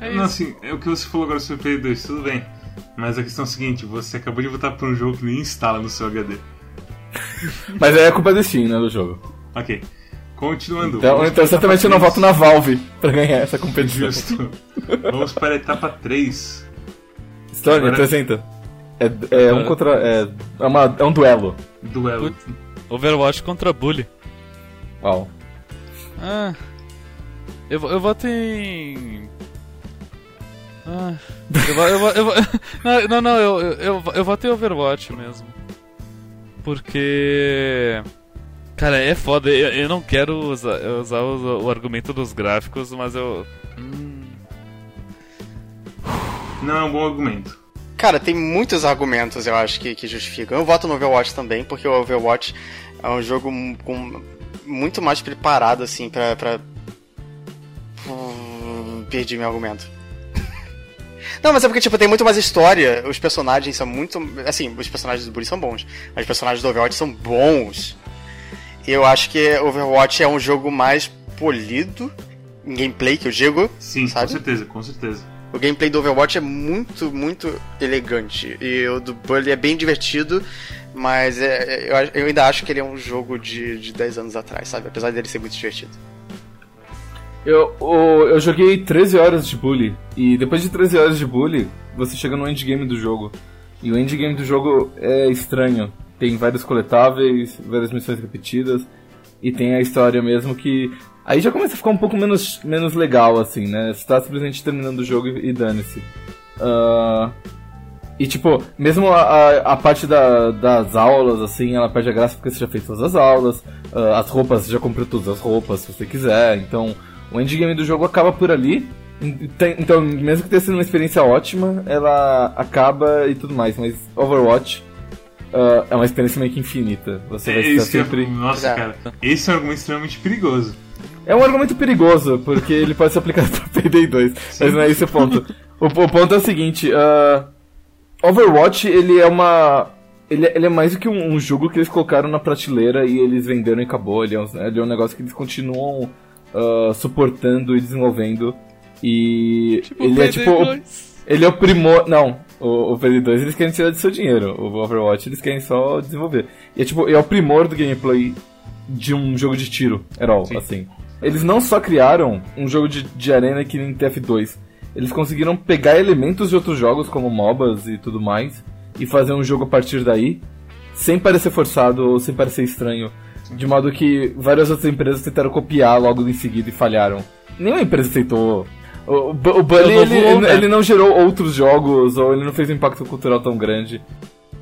Speaker 4: É
Speaker 1: não,
Speaker 4: isso.
Speaker 1: assim, é o que você falou agora sobre o Play 2, tudo bem. Mas a questão é a seguinte, você acabou de votar por um jogo que nem instala no seu HD.
Speaker 2: Mas aí é culpa do Steam, né, do jogo.
Speaker 1: Ok. Continuando.
Speaker 2: Então, então
Speaker 1: para
Speaker 2: eu não voto na Valve (laughs) pra ganhar essa competição.
Speaker 1: Justo. Vamos para a etapa 3.
Speaker 2: Stone,
Speaker 1: Agora-
Speaker 2: apresenta. É, é um contra. É, é, uma, é um duelo.
Speaker 1: Duelo.
Speaker 4: Overwatch contra Bully.
Speaker 2: Uau.
Speaker 4: Ah. Eu, eu voto em. Ah. Eu, eu, eu, vo- (laughs) não, não, eu, eu, eu, eu voto em Overwatch mesmo. Porque. Cara, é foda. Eu, eu não quero usar, usar o, o argumento dos gráficos, mas eu. Hum,
Speaker 1: Não é um bom argumento.
Speaker 3: Cara, tem muitos argumentos, eu acho, que, que justificam. Eu voto no Overwatch também, porque o Overwatch é um jogo com muito mais preparado, assim, pra. pra... Perdi meu argumento. (laughs) Não, mas é porque, tipo, tem muito mais história. Os personagens são muito. Assim, os personagens do Bully são bons. Mas os personagens do Overwatch são bons. Eu acho que Overwatch é um jogo mais polido. Em gameplay, que eu digo.
Speaker 1: Sim,
Speaker 3: Sabe?
Speaker 1: com certeza, com certeza.
Speaker 3: O gameplay do Overwatch é muito, muito elegante. E o do Bully é bem divertido, mas é- eu, eu ainda acho que ele é um jogo de, de 10 anos atrás, sabe? Apesar dele ser muito divertido.
Speaker 2: Eu, eu, eu joguei 13 horas de Bully, e depois de 13 horas de Bully, você chega no endgame do jogo. E o endgame do jogo é estranho. Tem vários coletáveis, várias missões repetidas, e tem a história mesmo que. Aí já começa a ficar um pouco menos, menos legal, assim, né? Você tá simplesmente terminando o jogo e, dane-se. Uh, e tipo, mesmo a, a, a parte da, das aulas, assim, ela perde a graça porque você já fez todas as aulas. Uh, as roupas, você já comprou todas as roupas se você quiser. Então, o endgame do jogo acaba por ali. Então, mesmo que tenha sido uma experiência ótima, ela acaba e tudo mais. Mas Overwatch uh, é uma experiência meio que infinita. Você vai
Speaker 1: É
Speaker 2: estar
Speaker 1: isso que eu-
Speaker 2: sempre.
Speaker 1: Nossa,
Speaker 3: É.
Speaker 1: cara. Esse é um argumento extremamente perigoso.
Speaker 2: É um argumento perigoso, porque ele pode ser aplicado (laughs) pra Payday 2. Mas não é esse o ponto. O, o ponto é o seguinte: uh, Overwatch, ele é uma. Ele, é- ele é mais do que um, um jogo que eles colocaram na prateleira e eles venderam e acabou. Ele é um, ele é um negócio que eles continuam uh, suportando e desenvolvendo. E
Speaker 4: Tipo,
Speaker 2: ele é tipo. o-
Speaker 4: 2.
Speaker 2: Ele é o primor. Não, o, o PD2 eles querem tirar do seu dinheiro. O Overwatch eles querem só desenvolver. E é tipo, é o primor do gameplay de um jogo de tiro, at all,
Speaker 1: Sim.
Speaker 2: assim. Eles não só criaram um jogo de, de arena que nem TF2, eles conseguiram pegar elementos de outros jogos, como MOBAs e tudo mais, e fazer um jogo a partir daí, sem parecer forçado ou sem parecer estranho. De modo que várias outras empresas tentaram copiar logo em seguida e falharam. Nenhuma empresa aceitou. O, o, Bu- o Bully,
Speaker 4: É
Speaker 2: ele,
Speaker 4: né?
Speaker 2: ele não gerou outros jogos, ou ele não fez um impacto cultural tão grande.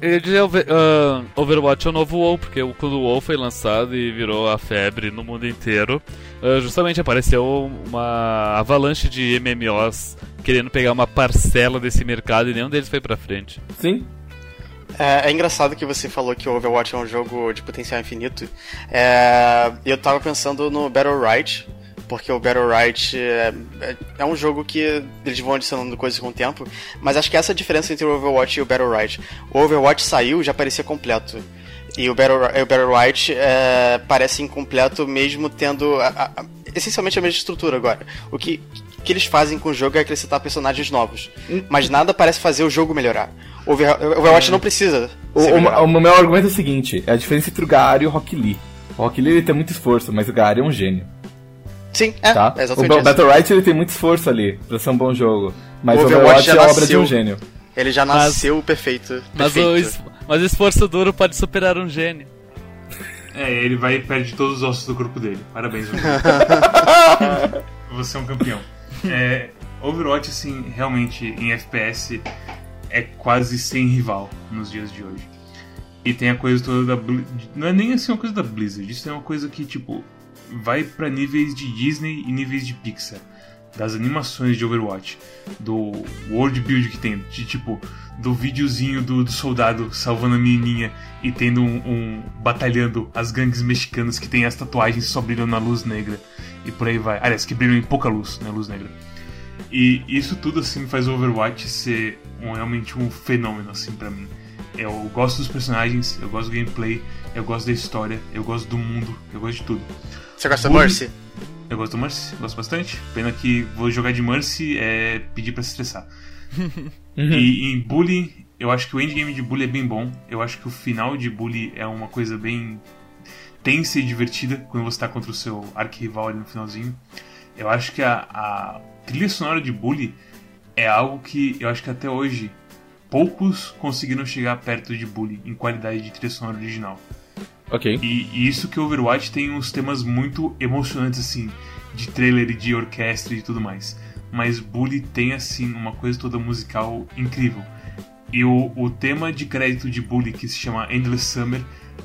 Speaker 4: Eu ia dizer, Over- ah, Overwatch é o novo WoW, porque o- quando o WoW foi lançado e virou a febre no mundo inteiro, ah, justamente apareceu uma avalanche de MMOs querendo pegar uma parcela desse mercado e nenhum deles foi pra frente.
Speaker 2: Sim?
Speaker 3: É, é engraçado que você falou que o Overwatch é um jogo de potencial infinito. É, eu tava pensando no Battle Right, porque o Battle Right é, é- é um jogo que eles vão adicionando coisas com o tempo, mas acho que essa é a diferença entre o Overwatch e o Battle Right. O Overwatch saiu já parecia completo. E o Battle, o Battle Right é, parece incompleto mesmo tendo a- a- essencialmente a mesma estrutura agora. O que, que eles fazem com o jogo é acrescentar personagens novos. Mas nada parece fazer o jogo melhorar. O Over- o Overwatch não precisa.
Speaker 2: O, o, o meu argumento é o seguinte: é a diferença entre o Gaari e o Rock Lee. O Rock Lee ele tem muito esforço, mas o Gaari é um gênio.
Speaker 3: Sim, é,
Speaker 2: Tá?
Speaker 3: é
Speaker 2: o. Battle Right ele tem muito esforço ali pra ser um bom jogo. Mas
Speaker 3: O
Speaker 2: o
Speaker 3: Overwatch
Speaker 2: Overwatch
Speaker 3: já
Speaker 2: é a obra de
Speaker 3: nasceu-
Speaker 2: um gênio.
Speaker 3: Ele já
Speaker 4: Mas-
Speaker 3: nasceu perfeito.
Speaker 4: Mas,
Speaker 3: perfeito.
Speaker 4: o mas esforço duro pode superar um gênio.
Speaker 1: É, ele vai e perde todos os ossos do corpo dele. Parabéns. (laughs) Você é um campeão. É, Overwatch, assim, realmente, em FPS, é quase sem rival nos dias de hoje. E tem a coisa toda da Bli- Não é nem assim uma coisa da Blizzard, isso é uma coisa que, tipo, vai pra níveis de Disney e níveis de Pixar. Das animações de Overwatch, do world build que tem, de tipo, do videozinho do, do soldado salvando a menininha e tendo um, um- batalhando as gangues mexicanas que tem as tatuagens só brilham na luz negra e por aí vai. Aliás, que brilham em pouca luz, né, luz negra. E isso tudo assim faz o Overwatch ser um- realmente um fenômeno assim para mim. Eu gosto dos personagens, eu gosto do gameplay, eu gosto da história, eu gosto do mundo, eu gosto de tudo.
Speaker 3: Você gosta do Mercy?
Speaker 1: Eu gosto do Mercy, gosto bastante. Pena que vou jogar de Mercy é pedir pra se estressar. (laughs) E em Bully, eu acho que o endgame de Bully é bem bom. Eu acho que o final de Bully é uma coisa bem tensa e divertida quando você tá contra o seu arquirrival ali no finalzinho. Eu acho que a, a trilha sonora de Bully é algo que eu acho que até hoje poucos conseguiram chegar perto de Bully em qualidade de trilha sonora original.
Speaker 2: Ok.
Speaker 1: E, e isso que Overwatch tem uns temas muito emocionantes, assim, de trailer e de orquestra e tudo mais. Mas Bully tem, assim, uma coisa toda musical incrível. E o, o tema de crédito de Bully, que se chama Endless Summer,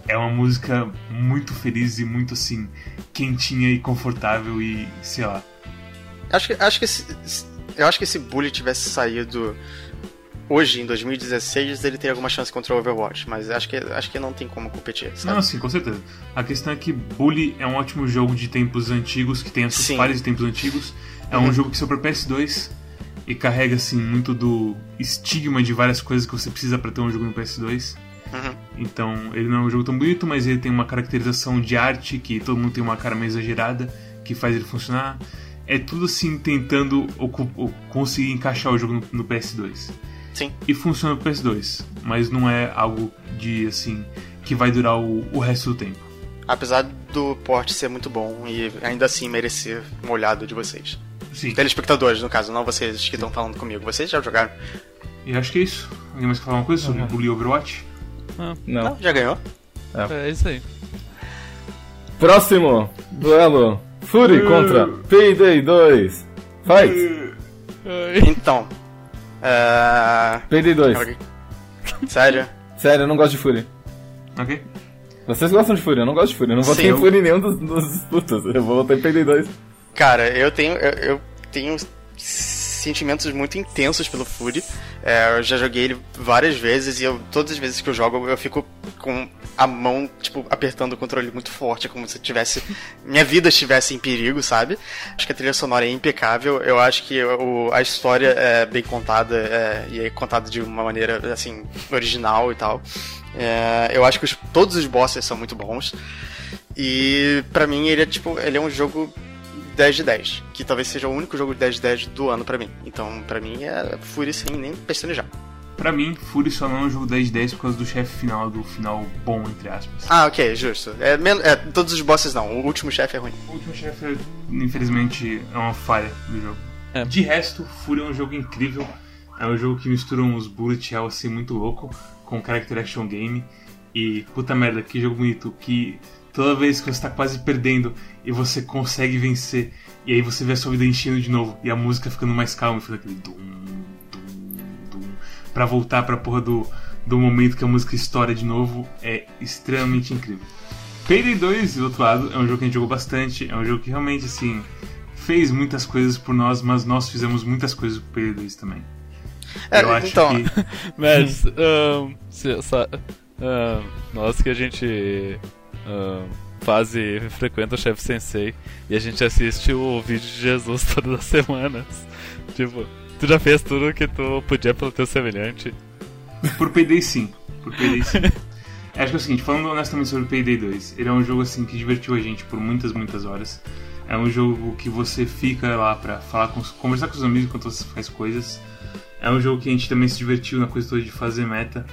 Speaker 1: é uma música muito feliz e muito, assim, quentinha e confortável e, sei lá.
Speaker 3: Acho que, acho que se, se- eu acho que se Bully tivesse saído hoje, em 2016, ele teria alguma chance contra o Overwatch, mas acho que, acho que não tem como competir, sabe?
Speaker 1: Não, sim, com certeza. A questão é que Bully é um ótimo jogo de tempos antigos, que tem as suas falhas de tempos antigos. É
Speaker 3: Uhum.
Speaker 1: um jogo que saiu pra PS2 e carrega, assim, muito do estigma de várias coisas que você precisa pra ter um jogo no PS2.
Speaker 3: Uhum.
Speaker 1: Então, ele não é um jogo tão bonito, mas ele tem uma caracterização de arte que todo mundo tem uma cara meio exagerada, que faz ele funcionar. É tudo assim, tentando conseguir encaixar o jogo no, no PS2
Speaker 3: Sim.
Speaker 1: e funciona pro PS2, mas não é algo de assim que vai durar o, o resto do tempo.
Speaker 3: Apesar do porte ser muito bom e ainda assim merecer um olhado de vocês.
Speaker 1: Sim.
Speaker 3: Telespectadores, no caso, não vocês que estão falando comigo. Vocês já jogaram?
Speaker 1: E acho que é isso. Alguém mais quer falar uma coisa sobre Bully Overwatch?
Speaker 2: Não.
Speaker 3: Já ganhou?
Speaker 4: É isso aí.
Speaker 2: Próximo duelo: Fury contra Payday 2. Fight!
Speaker 3: Então. É...
Speaker 2: Payday 2.
Speaker 3: Sério?
Speaker 2: Sério, eu não gosto de Fury.
Speaker 1: Ok?
Speaker 2: Vocês gostam de Fury, eu não gosto de Fury. Eu não votei
Speaker 3: Sim,
Speaker 2: em
Speaker 3: eu-
Speaker 2: Fury em nenhum dos, dos disputas. Eu vou em Payday 2.
Speaker 3: Cara, eu tenho, eu, eu tenho sentimentos muito intensos pelo Fury. É, eu já joguei ele várias vezes e eu, todas as vezes que eu jogo eu fico com a mão, tipo, apertando o controle muito forte, como se tivesse (laughs) minha vida estivesse em perigo, sabe? Acho que a trilha sonora é impecável. Eu acho que o, a história é bem contada é, e é contada de uma maneira assim original e tal. É, eu acho que os- todos os bosses são muito bons. E pra mim ele é tipo, ele é um jogo 10 de 10, que talvez seja o único jogo de 10 de 10 do ano pra mim. Então, pra mim é Fury sem nem pestanejar.
Speaker 1: Pra mim, Fury só não é um jogo 10 de 10 por causa do chefe final, do final bom, entre aspas.
Speaker 3: Ah, ok, justo. É, é, todos os bosses não, o último chefe é ruim.
Speaker 1: O último chefe, infelizmente, é uma falha do jogo.
Speaker 4: É.
Speaker 1: De resto, Fury é um jogo incrível. É um jogo que mistura uns bullet hell assim muito louco com character action game. E puta merda, que jogo bonito. Que toda vez que você tá quase perdendo e você consegue vencer, e aí você vê a sua vida enchendo de novo e a música ficando mais calma e fica aquele dum, dum, dum. Pra voltar pra porra do, do momento que a música estoura de novo, é extremamente incrível. Payday 2, do outro lado, é um jogo que a gente jogou bastante, é um jogo que realmente, assim, fez muitas coisas por nós, mas nós fizemos muitas coisas pro Payday 2 também.
Speaker 3: É,
Speaker 1: Eu acho
Speaker 3: então,
Speaker 1: que. (laughs)
Speaker 4: Mas, ahn, se- ahn, nós que a gente ahn, faz e frequenta o Chef Sensei e a gente assiste o vídeo de Jesus (laughs) todas as semanas. Tipo, tu já fez tudo que tu podia pelo teu semelhante.
Speaker 1: Por Payday sim. Por Payday sim. (laughs) Acho que é o seguinte, falando honestamente sobre Payday 2, ele é um jogo assim que divertiu a gente por muitas, muitas horas. É um jogo que você fica lá pra falar com, conversar com os amigos enquanto você faz coisas. É um jogo que a gente também se divertiu na coisa toda de fazer meta.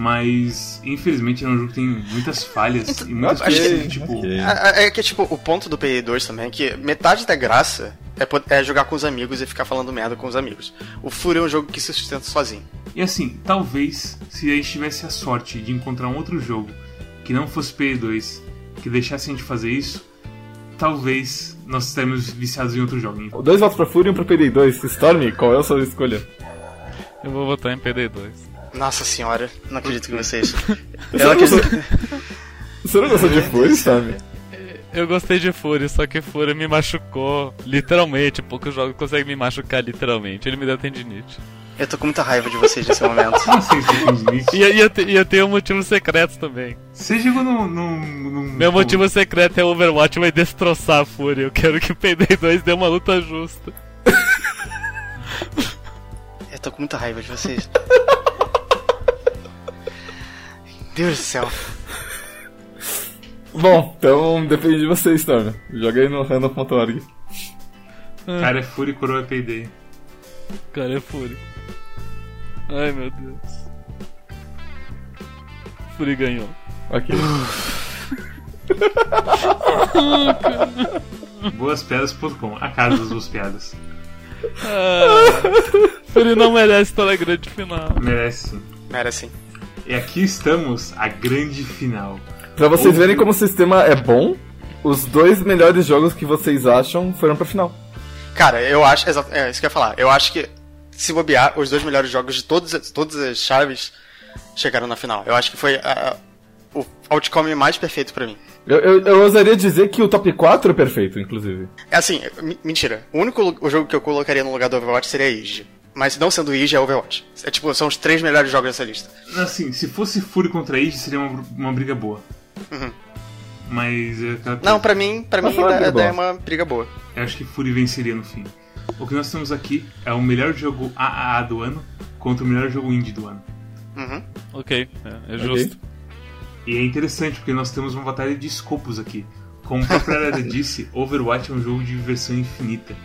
Speaker 1: Mas, infelizmente, é um jogo que tem muitas falhas e muitas coisas
Speaker 3: que-
Speaker 1: tipo.
Speaker 2: ok.
Speaker 3: é, é que tipo, o ponto do PE2 também é que metade da graça é, é jogar com os amigos e ficar falando merda com os amigos. O Fury é um jogo que se sustenta sozinho.
Speaker 1: E assim, talvez se a gente tivesse a sorte de encontrar um outro jogo que não fosse PE2, que deixasse a gente fazer isso, talvez nós estaríamos viciados em outro jogo. Então,
Speaker 2: Dois votos pra Fury e um pra Payday 2. Stormy, qual é a sua escolha?
Speaker 4: Eu vou votar em PD2.
Speaker 3: Nossa senhora, não acredito que vocês. (laughs) Eu
Speaker 2: não
Speaker 3: acredito.
Speaker 2: gostou, você não gostou de Fury, (laughs) Stormy?
Speaker 4: Eu gostei de Fury, só que Fury me machucou literalmente. Poucos jogos conseguem me machucar literalmente. Ele me deu tendinite.
Speaker 3: Eu tô com muita raiva de vocês nesse momento.
Speaker 1: não sei se.
Speaker 4: E, e, eu te- e eu tenho motivos secretos também.
Speaker 1: Você jogou num. num, num
Speaker 4: Meu motivo secreto é o Overwatch vai destroçar a Fury. Eu quero que o PD2 dê uma luta justa.
Speaker 3: Eu tô com muita raiva de vocês. (laughs) Deus do céu.
Speaker 2: Bom, então depende de você, Stormy. Joga aí no random.org.
Speaker 1: Cara, é Fury Coroa PD.
Speaker 4: Cara, é Fury. Ai meu Deus. Fury ganhou.
Speaker 2: Ok. (laughs)
Speaker 1: Boaspiadas.com, a casa das boas piadas.
Speaker 4: Ah, Fury não merece estar na grande final.
Speaker 1: Merece sim.
Speaker 3: Era assim.
Speaker 1: E aqui estamos, a grande final.
Speaker 2: Pra vocês verem como o sistema é bom, os dois melhores jogos que vocês acham foram pra final.
Speaker 3: Cara, eu acho. Exato, é isso que eu ia falar. Eu acho que, se bobear, os dois melhores jogos de todas, as- todas as chaves chegaram na final. Eu acho que foi a- a- o outcome mais perfeito pra mim.
Speaker 2: Eu, eu, eu ousaria dizer que o top 4 é perfeito, inclusive.
Speaker 3: É assim, mentira. O único o jogo que eu colocaria no lugar do Overwatch seria Age. Mas não sendo Age, é Overwatch. É tipo, são os três melhores jogos dessa lista.
Speaker 1: Assim, se fosse Fury contra Age, seria uma, uma briga boa. Mas é aquela
Speaker 3: Não, pra mim, pra
Speaker 2: Mas
Speaker 3: mim é
Speaker 2: boa.
Speaker 3: uma briga boa.
Speaker 1: Eu acho que Fury venceria no fim. O que nós temos aqui é o melhor jogo AAA do ano contra o melhor jogo indie do ano.
Speaker 3: Uhum.
Speaker 4: Ok, é, é justo.
Speaker 1: E é interessante porque nós temos uma batalha de escopos aqui. Como a própria (laughs) disse, Overwatch é um jogo de diversão infinita.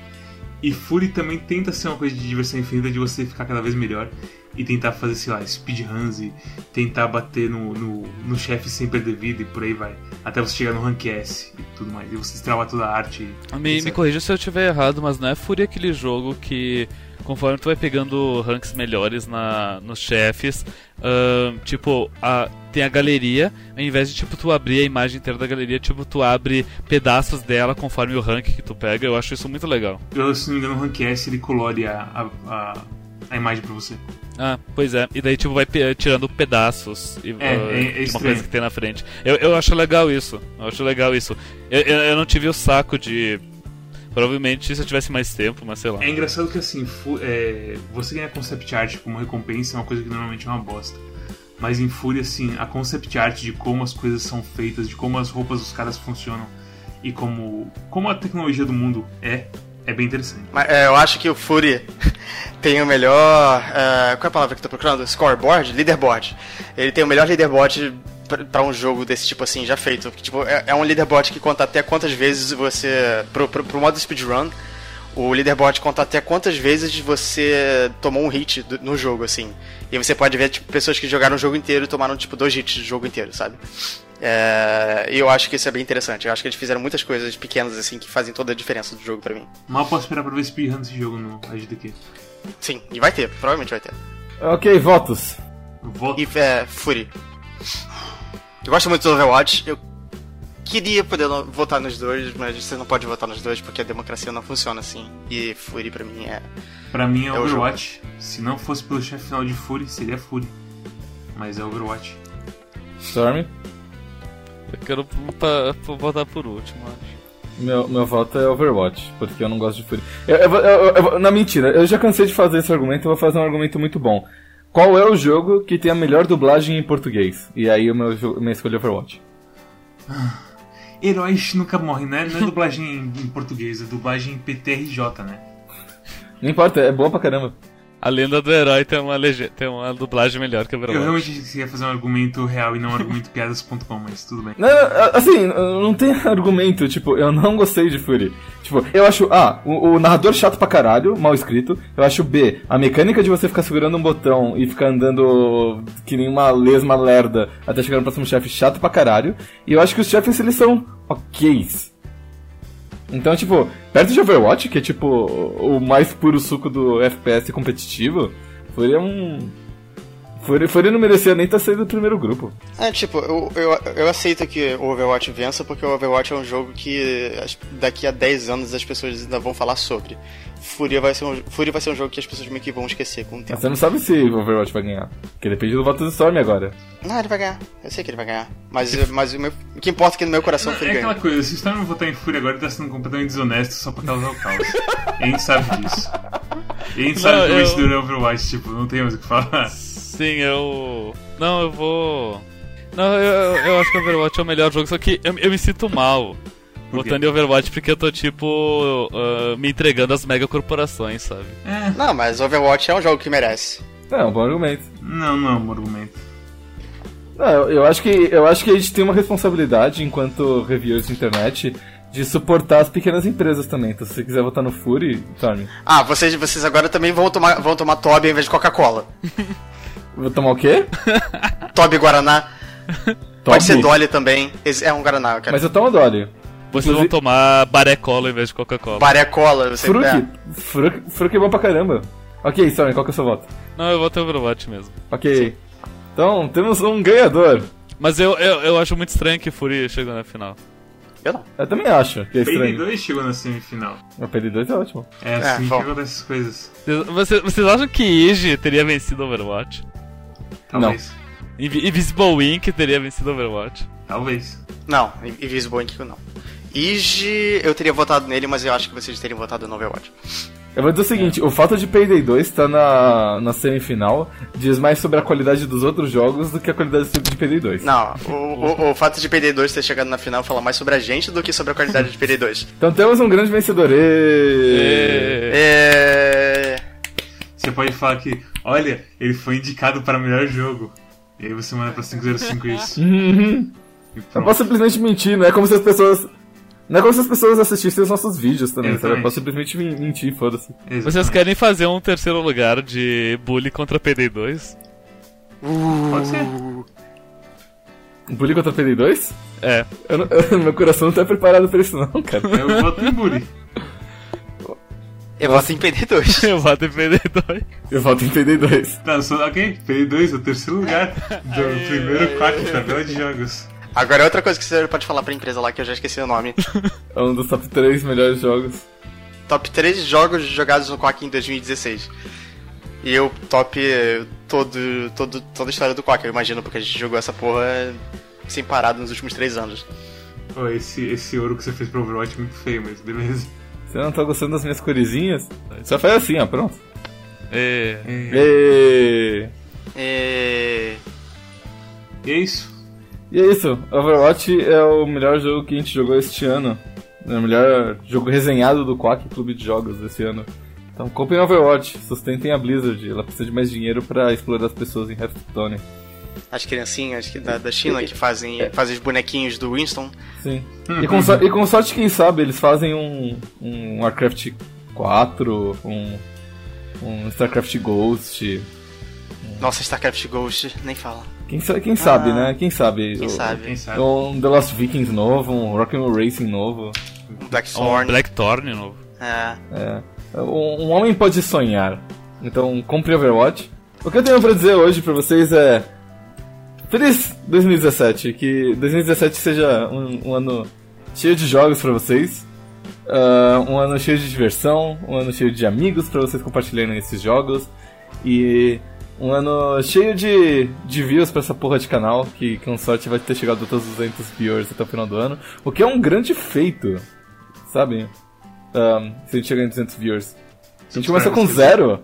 Speaker 1: E Fury também tenta ser uma coisa de diversão infinita, de você ficar cada vez melhor e tentar fazer, sei lá, speedruns e tentar bater no, no, no chefe sem perder vida e por aí vai. Até você chegar no rank S e tudo mais. E você destravar toda a arte.
Speaker 4: Me, me corrija se eu estiver errado, mas não é Fury aquele jogo que conforme tu vai pegando ranks melhores na, nos chefes, uh, tipo, a, tem a galeria, ao invés de tipo tu abrir a imagem inteira da galeria, tipo, tu abre pedaços dela conforme o rank que tu pega, eu acho isso muito legal.
Speaker 1: Eu, se não me engano, o rank S ele colore a, a, a, a imagem pra você.
Speaker 4: Ah, pois é. E daí, tipo, vai tirando pedaços e,
Speaker 1: é, uh, é, é
Speaker 4: uma coisa que tem na frente. Eu, eu acho legal isso. Eu acho legal isso. Eu, eu, eu não tive o saco de Provavelmente se eu tivesse mais tempo, mas sei lá.
Speaker 1: É engraçado que assim, é, você ganhar concept art como recompensa é uma coisa que normalmente é uma bosta. Mas em Fúria, assim, a concept art de como as coisas são feitas, de como as roupas dos caras funcionam e como, como a tecnologia do mundo é, é bem interessante.
Speaker 3: Mas, é, eu acho que o Fury (laughs) tem o melhor. Uh, qual é a palavra que eu tô procurando? Scoreboard? Leaderboard. Ele tem o melhor leaderboard para um jogo desse tipo assim já feito. Tipo, é, é, um leaderboard que conta até quantas vezes você. Pro, pro, pro modo speedrun, o leaderboard conta até quantas vezes você tomou um hit do, no jogo, assim. E você pode ver, tipo, pessoas que jogaram o jogo inteiro e tomaram, tipo, dois hits do jogo inteiro, sabe? É, e eu acho que isso é bem interessante. Eu acho que eles fizeram muitas coisas pequenas, assim, que fazem toda a diferença do jogo para mim.
Speaker 1: Mal posso esperar pra ver speedrun desse jogo no AGDQ.
Speaker 3: Sim, e vai ter, provavelmente vai ter.
Speaker 2: Ok, votos.
Speaker 1: Voto.
Speaker 3: E é, Fury. Eu gosto muito do Overwatch. Eu queria poder votar nos dois, mas você não pode votar nos dois porque a democracia não funciona assim. E Fury pra mim é.
Speaker 1: Pra mim é, é Overwatch. Se não fosse pelo chefe final de Fury, seria Fury. Mas é Overwatch.
Speaker 2: Storm?
Speaker 4: Eu quero votar, votar por último, acho.
Speaker 2: Meu, meu voto é Overwatch, porque eu não gosto de Fury. Eu, eu, eu, eu, na mentira, eu já cansei de fazer esse argumento, eu vou fazer um argumento muito bom. Qual é o jogo que tem a melhor dublagem em português? E aí o meu, minha escolha é Overwatch. (sighs)
Speaker 1: Heróis nunca morrem, né? Não é dublagem em, português, é dublagem em PTRJ, né?
Speaker 2: Não importa, é boa pra caramba.
Speaker 4: A lenda do herói tem uma, lege... tem uma dublagem melhor que o Overwatch.
Speaker 1: Eu realmente queria fazer um argumento real e não um argumento piadas.com, mas tudo bem.
Speaker 2: Não, assim, não tem (laughs) argumento, tipo, eu não gostei de Fury. Tipo, eu acho, A, o, o, narrador chato pra caralho, mal escrito. Eu acho B, a mecânica de você ficar segurando um botão e ficar andando que nem uma lesma lerda até chegar no próximo chefe chato pra caralho. E eu acho que os chefes, eles são ok. Então, tipo, perto de Overwatch, que é tipo o mais puro suco do FPS competitivo, é um. Fúria, Fúria não merecia nem estar saindo do primeiro grupo.
Speaker 3: É, tipo, eu, eu, eu aceito que o Overwatch vença, porque o Overwatch é um jogo que daqui a 10 anos as pessoas ainda vão falar sobre. Fúria vai ser um, Fúria vai ser um jogo que as pessoas meio que vão esquecer com o tempo.
Speaker 2: Mas você não sabe se o Overwatch vai ganhar. Porque depende do voto do Storm agora.
Speaker 3: Não, ele vai ganhar. Eu sei que ele vai ganhar. Mas, mas o, meu, o que importa é que no meu coração
Speaker 1: não,
Speaker 3: Fúria
Speaker 1: É aquela coisa, se o Storm votar em Fúria agora, ele tá sendo completamente desonesto só pra causar o caos. e a gente sabe disso. E a gente sabe não, que o vencedor é Overwatch, tipo, não tem mais o que falar.
Speaker 4: Sim, eu. Não, eu vou. Não, eu, eu acho que o Overwatch é o melhor jogo, só que eu, eu me sinto mal Botando em Overwatch porque eu tô, tipo, uh, me entregando às megacorporações, sabe?
Speaker 3: É. Não, mas Overwatch é um jogo que merece.
Speaker 2: É, um bom argumento.
Speaker 1: Não, não é um bom argumento.
Speaker 2: Não, eu, eu, acho que, eu acho que a gente tem uma responsabilidade, enquanto reviewers de internet, de suportar as pequenas empresas também. Então, se você quiser votar no Fury, tome.
Speaker 3: Ah, vocês, vocês agora também vão tomar, vão tomar Toby ao invés de Coca-Cola. (laughs)
Speaker 2: Vou tomar o quê? (laughs)
Speaker 3: Toby Guaraná. Pode ser Dolly também. É um Guaraná,
Speaker 2: Mas eu tomo Dolly.
Speaker 4: Vocês Inclusive... vão tomar Barecola em vez de Coca-Cola.
Speaker 3: Barecola, você
Speaker 2: Fruc. É. Fruc, Fruc é bom pra caramba. Ok, Sony, qual que é o seu voto?
Speaker 4: Não, eu voto Overwatch mesmo.
Speaker 2: Ok. Sim. Então, temos um ganhador.
Speaker 4: Mas eu, eu, eu acho muito estranho que Fury chegou na final.
Speaker 3: Eu não.
Speaker 2: Eu também acho que é estranho.
Speaker 1: PD2 chegou na semifinal.
Speaker 2: O PD2 é ótimo.
Speaker 1: É assim é, que acontece coisas.
Speaker 4: Vocês, vocês acham que Ige teria vencido Overwatch?
Speaker 1: Talvez.
Speaker 4: Não. Invisible Ink teria vencido Overwatch?
Speaker 1: Talvez.
Speaker 3: Não, Invisible Ink não. Ige, eu teria votado nele, mas eu acho que vocês teriam votado no Overwatch.
Speaker 2: Eu vou dizer o seguinte, o fato de Payday 2 estar tá na, na semifinal diz mais sobre a qualidade dos outros jogos do que a qualidade de Payday 2.
Speaker 3: Não, o, o, o fato de Payday 2 ter chegado na final fala mais sobre a gente do que sobre a qualidade de Payday 2.
Speaker 2: Então temos um grande vencedor.
Speaker 3: E... E...
Speaker 1: Você pode falar que, olha, ele foi indicado para melhor jogo. E aí você manda pra 505 isso. (laughs)
Speaker 2: Uhum. Eu posso simplesmente mentir, não é como se as pessoas Não é como se as pessoas assistissem os nossos vídeos também, sabe? Eu
Speaker 1: Exatamente.
Speaker 2: posso simplesmente men- mentir, foda-se.
Speaker 4: Vocês
Speaker 1: Exatamente.
Speaker 4: querem fazer um terceiro lugar de bully contra PD2?
Speaker 1: Pode ser.
Speaker 2: Bullying contra PD2?
Speaker 4: É.
Speaker 2: Eu não- (laughs) meu coração não tá preparado pra isso não, cara.
Speaker 1: Eu voto em Bully.
Speaker 3: Eu voto em PD2. (laughs)
Speaker 4: Eu voto em PD2.
Speaker 2: Eu voto em PD2.
Speaker 1: Tá, só, ok. PD2, o terceiro lugar (laughs) do primeiro quarto de tabela de jogos.
Speaker 3: Agora outra coisa que você pode falar pra empresa lá que eu já esqueci o nome. (laughs)
Speaker 2: É um dos top 3 melhores jogos.
Speaker 3: Top 3 jogos jogados no Quack em 2016. E eu top eh, todo, todo, toda a história do Quack, eu imagino, porque a gente jogou essa porra sem parado nos últimos 3 anos.
Speaker 1: Pô, esse, esse ouro que você fez pro Overwatch é muito feio, mas beleza.
Speaker 2: Você não tá gostando das minhas coresinhas? Só faz assim, ó, pronto.
Speaker 4: É.
Speaker 2: E,
Speaker 3: E...
Speaker 1: E é isso.
Speaker 2: e é isso, Overwatch é o melhor jogo que a gente jogou este ano. É o melhor jogo resenhado do Quack Clube de Jogos desse ano. Então comprem Overwatch, sustentem a Blizzard, ela precisa de mais dinheiro pra explorar as pessoas em Hearthstone.
Speaker 3: As criancinhas que- da, da China que fazem, fazem os bonequinhos do Winston.
Speaker 2: Sim. E com, so- e com sorte, quem sabe, eles fazem um, um Warcraft 4, um, um StarCraft Ghost.
Speaker 3: Nossa, StarCraft Ghost, nem fala.
Speaker 2: Quem, sa- quem sabe,
Speaker 3: Ah.
Speaker 2: né? Quem sabe?
Speaker 3: Quem
Speaker 2: O-
Speaker 3: sabe?
Speaker 1: Quem sabe?
Speaker 2: Um The Lost Vikings novo, um Rock'n'Roll Racing novo.
Speaker 3: Um Black
Speaker 4: Um
Speaker 3: Thorn.
Speaker 4: Blackthorn novo.
Speaker 3: É.
Speaker 2: É. Um, um homem pode sonhar. Então, compre Overwatch. O que eu tenho pra dizer hoje pra vocês é. Feliz 2017. Que 2017 seja um, um ano cheio de jogos pra vocês. Ah, um ano cheio de diversão. Um ano cheio de amigos pra vocês compartilharem esses jogos. E um ano cheio de, de views pra essa porra de canal. Que com sorte vai ter chegado a todos os 200 viewers até o final do ano. O que é um grande feito. Sabe? Um, se a gente chegar em 200 viewers. A gente começou com zero,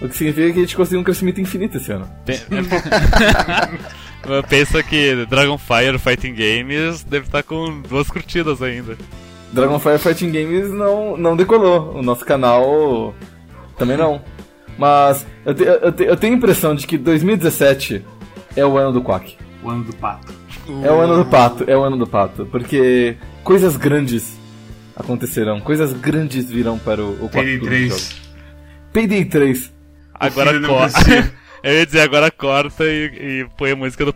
Speaker 2: o que significa que a gente conseguiu um crescimento infinito esse ano. (laughs)
Speaker 4: Pe- Pensa que Dragonfire Fighting Games deve estar com duas curtidas ainda.
Speaker 2: Dragonfire Fighting Games não, não decolou, o nosso canal também não. Mas eu, te- eu, te- eu tenho a impressão de que 2017 é o ano do Quack.
Speaker 1: O ano do pato.
Speaker 2: É o ano do pato, é o ano do pato. Porque coisas grandes acontecerão, coisas grandes virão para o, o Quack
Speaker 1: Payday
Speaker 2: Clube de
Speaker 1: 3.
Speaker 2: Jogos. Payday 3.
Speaker 4: Agora
Speaker 1: democracia. (laughs)
Speaker 4: Eu ia dizer, agora corta e, e põe a música do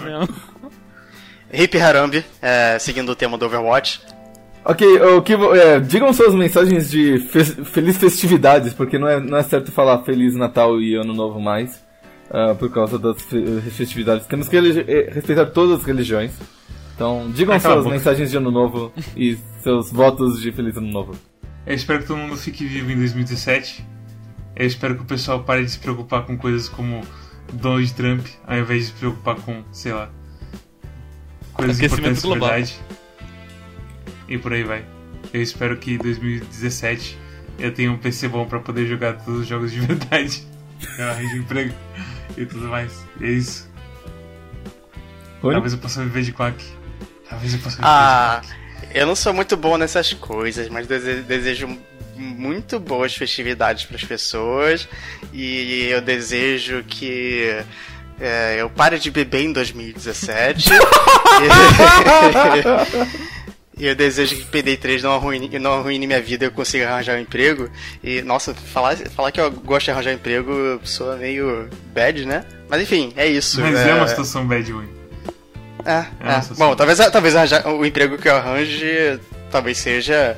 Speaker 4: dum.
Speaker 3: Hip Harambe, é, seguindo o tema do Overwatch.
Speaker 2: Ok, o que, é, digam suas mensagens de fe- feliz festividades, porque não é, não é certo falar Feliz Natal e Ano Novo mais, ah, por causa das fe- festividades. Temos que eh, respeitar todas as religiões. Então, digam
Speaker 1: Ai, cala a
Speaker 2: suas mensagens de Ano Novo e seus votos de Feliz Ano Novo.
Speaker 1: Eu espero que todo mundo fique vivo em 2017. Eu espero que o pessoal pare de se preocupar com coisas como Donald Trump, ao invés de se preocupar com, sei lá, coisas importantes de verdade. E por aí vai. Eu espero que em 2017 eu tenha um PC bom pra poder jogar todos os jogos de (laughs) verdade. Eu arranjo emprego e tudo mais. E é isso.
Speaker 2: Rony?
Speaker 1: Talvez eu possa viver de quack. Talvez eu possa viver
Speaker 3: Ah,
Speaker 1: de quack.
Speaker 3: Eu não sou muito bom nessas coisas, mas dese- desejo muito boas festividades para as pessoas e eu desejo que é, eu pare de beber em 2017. E (laughs) eu desejo que PD3 não arruine, não arruine minha vida e eu consiga arranjar um emprego. E, nossa, falar, falar que eu gosto de arranjar emprego soa meio bad, né? Mas enfim, é isso.
Speaker 1: Mas
Speaker 3: é,
Speaker 1: é uma situação bad ruim.
Speaker 3: É, é. Bom, talvez, talvez o emprego que eu arranje talvez seja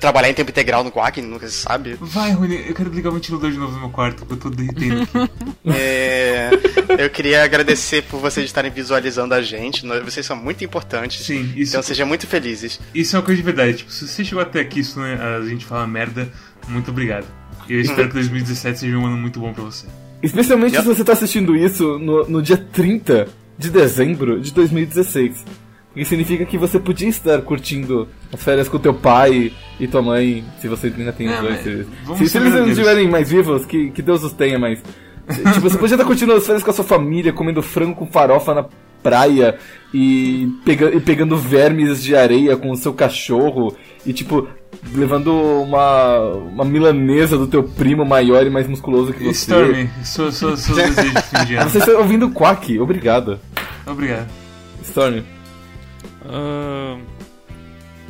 Speaker 3: trabalhar em tempo integral no Quack, nunca se sabe.
Speaker 1: Vai, Rony, eu quero ligar o ventilador de novo no meu quarto, porque eu tô derretendo aqui. (laughs)
Speaker 3: É, eu queria agradecer por vocês estarem visualizando a gente. Vocês são muito importantes.
Speaker 1: Sim, isso,
Speaker 3: Então sejam muito felizes.
Speaker 1: isso é uma coisa de verdade. Tipo, se você chegou até aqui, isso, né, a gente fala merda, muito obrigado. E eu espero que (laughs) 2017 seja um ano muito bom pra você.
Speaker 2: Especialmente
Speaker 3: Yep.
Speaker 2: se você está assistindo isso no, no dia 30 de dezembro de 2016. Porque significa que você podia estar curtindo as férias com teu pai e tua mãe, se você ainda tem os
Speaker 1: É,
Speaker 2: dois. Se, se, eles não estiverem mais vivos, que, que Deus os tenha, mas. (laughs) tipo, você podia estar curtindo as férias com a sua família, comendo frango com farofa na praia e, pega, e pegando vermes de areia com o seu cachorro e, tipo, levando uma, uma milanesa do teu primo maior e mais musculoso que você.
Speaker 1: Stormy, seu, seu, seu desejo de fim de ano.
Speaker 2: Você está ouvindo o Quack, obrigado.
Speaker 1: Obrigado.
Speaker 2: Storm.
Speaker 4: Ah,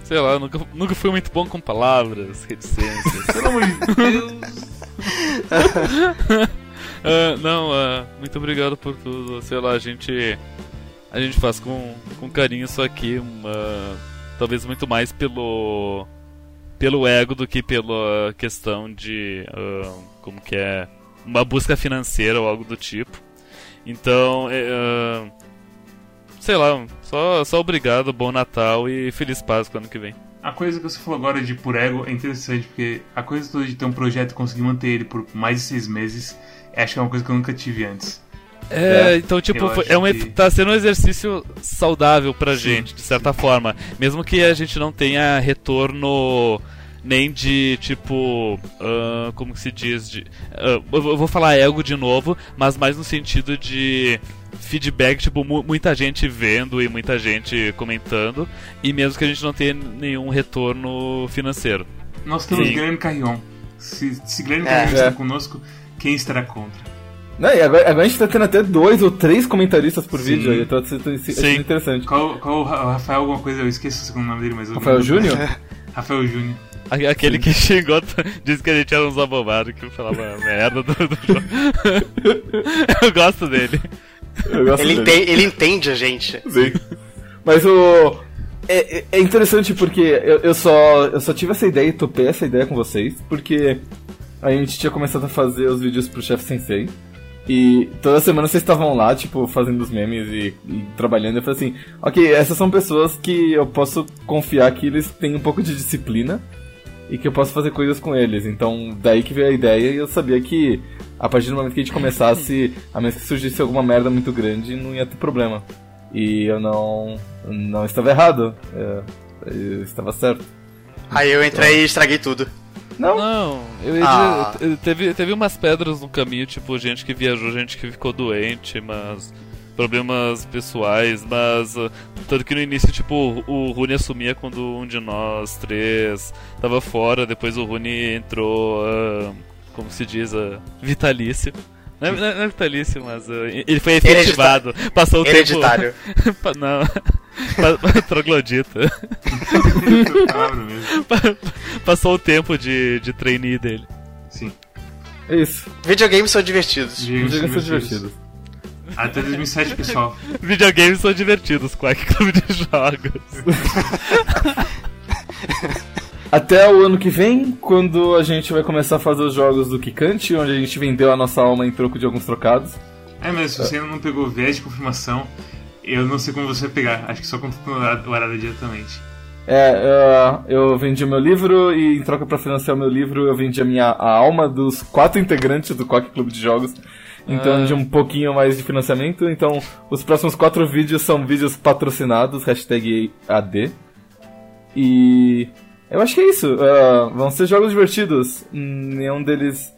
Speaker 4: sei lá, nunca, nunca fui muito bom com palavras, reticências. (laughs)
Speaker 1: Pelo amor de Deus. (laughs)
Speaker 4: Ah, não, ah, muito obrigado por tudo. Sei lá, a gente. A gente faz com, com carinho isso aqui. Uma, talvez muito mais pelo. Pelo ego do que pela questão de. ah, como que é. Uma busca financeira ou algo do tipo. Então, é, ah, sei lá, só, só obrigado, bom Natal e feliz Páscoa ano que vem.
Speaker 1: A coisa que você falou agora de por ego é interessante, porque a coisa toda de ter um projeto e conseguir manter ele por mais de seis meses, acho que é uma coisa que eu nunca tive antes.
Speaker 4: É,
Speaker 2: É,
Speaker 4: então, tipo, é um,
Speaker 1: que-
Speaker 4: tá sendo um exercício saudável pra
Speaker 1: Sim,
Speaker 4: gente, de certa forma. Mesmo que a gente não tenha retorno nem de, tipo, ah, como que se diz? De, ah, eu vou- falar ego de novo, mas mais no sentido de feedback, tipo, mu- muita gente vendo e muita gente comentando, e mesmo que a gente não tenha nenhum retorno financeiro.
Speaker 1: Nós temos
Speaker 4: Sim.
Speaker 1: Guilherme Carrion. Se, se Guilherme
Speaker 3: É.
Speaker 1: Carrion
Speaker 2: É.
Speaker 1: está conosco, quem estará contra?
Speaker 2: Não, e agora, agora a gente tá tendo até dois ou três comentaristas por
Speaker 1: Sim.
Speaker 2: vídeo aí, então isso é
Speaker 4: Sim.
Speaker 2: interessante.
Speaker 1: Qual, qual o Ra- o Rafael alguma coisa? Eu esqueço o segundo nome dele, mas (laughs)
Speaker 2: Rafael Júnior?
Speaker 1: Rafael Júnior.
Speaker 4: Aquele que xingou, (laughs) disse que a gente era uns abobados, que falava merda do, do jogo. (laughs) Eu gosto dele.
Speaker 2: Eu gosto
Speaker 3: Ele,
Speaker 2: dele.
Speaker 3: ente- ele entende a gente.
Speaker 2: Sim. Mas o. É, é- é interessante porque eu, eu só, eu só tive essa ideia e topei essa ideia com vocês, porque a gente tinha começado a fazer os vídeos pro Chef Sensei. E toda semana vocês estavam lá, tipo, fazendo os memes e, e trabalhando. Eu falei assim: ok, essas são pessoas que eu posso confiar que eles têm um pouco de disciplina e que eu posso fazer coisas com eles. Então, daí que veio a ideia e eu sabia que a partir do momento que a gente começasse, a menos que surgisse alguma merda muito grande, não ia ter problema. E eu não. não estava errado. é, eu estava certo.
Speaker 3: Aí eu entrei e estraguei tudo.
Speaker 2: Não,
Speaker 4: Não, eu ia
Speaker 3: Ah.
Speaker 4: dizer, teve, teve umas pedras no caminho, tipo, gente que viajou, gente que ficou doente, mas. Problemas pessoais, mas. uh, Tanto que no início, tipo, o Rune assumia quando um de nós três tava fora, depois o Rune entrou, ah, como se diz, uh, vitalício. Não é, não é- não é vitalício, mas uh, ele foi efetivado. Passou o
Speaker 3: Hereditário. (laughs)
Speaker 4: tempo. Não. (laughs) Troglodita. (laughs) Passou o tempo de, de trainee dele.
Speaker 1: Sim.
Speaker 2: é isso.
Speaker 3: Videogames são divertidos.
Speaker 1: Jogos
Speaker 2: são
Speaker 1: divertidos.
Speaker 2: divertidos.
Speaker 1: Até 2007, (laughs) pessoal.
Speaker 4: Videogames são divertidos, Quack Clube de Jogos.
Speaker 2: Até o ano que vem, quando a gente vai começar a fazer os jogos do Kikante, onde a gente vendeu a nossa alma em troco de alguns trocados.
Speaker 1: É, mas se você ainda não pegou o viés de confirmação, eu não sei como você vai pegar. Acho que só quando o horário diretamente.
Speaker 2: É, uh, eu vendi o meu livro e em troca pra financiar o meu livro eu vendi a minha a alma dos quatro integrantes do Quack Clube de Jogos. Então
Speaker 4: Ah.
Speaker 2: de um pouquinho mais de financiamento. Então os próximos quatro vídeos são vídeos patrocinados, hashtag AD. E eu acho que é isso. Uh, vão ser jogos divertidos. Nenhum deles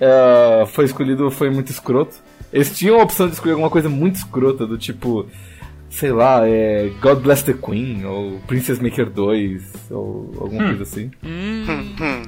Speaker 2: uh, foi escolhido, foi muito escroto. Eles tinham a opção de escolher alguma coisa muito escrota, do tipo sei lá, é God Bless the Queen, ou Princess Maker 2, ou alguma coisa assim.
Speaker 4: Hum,
Speaker 3: Hum.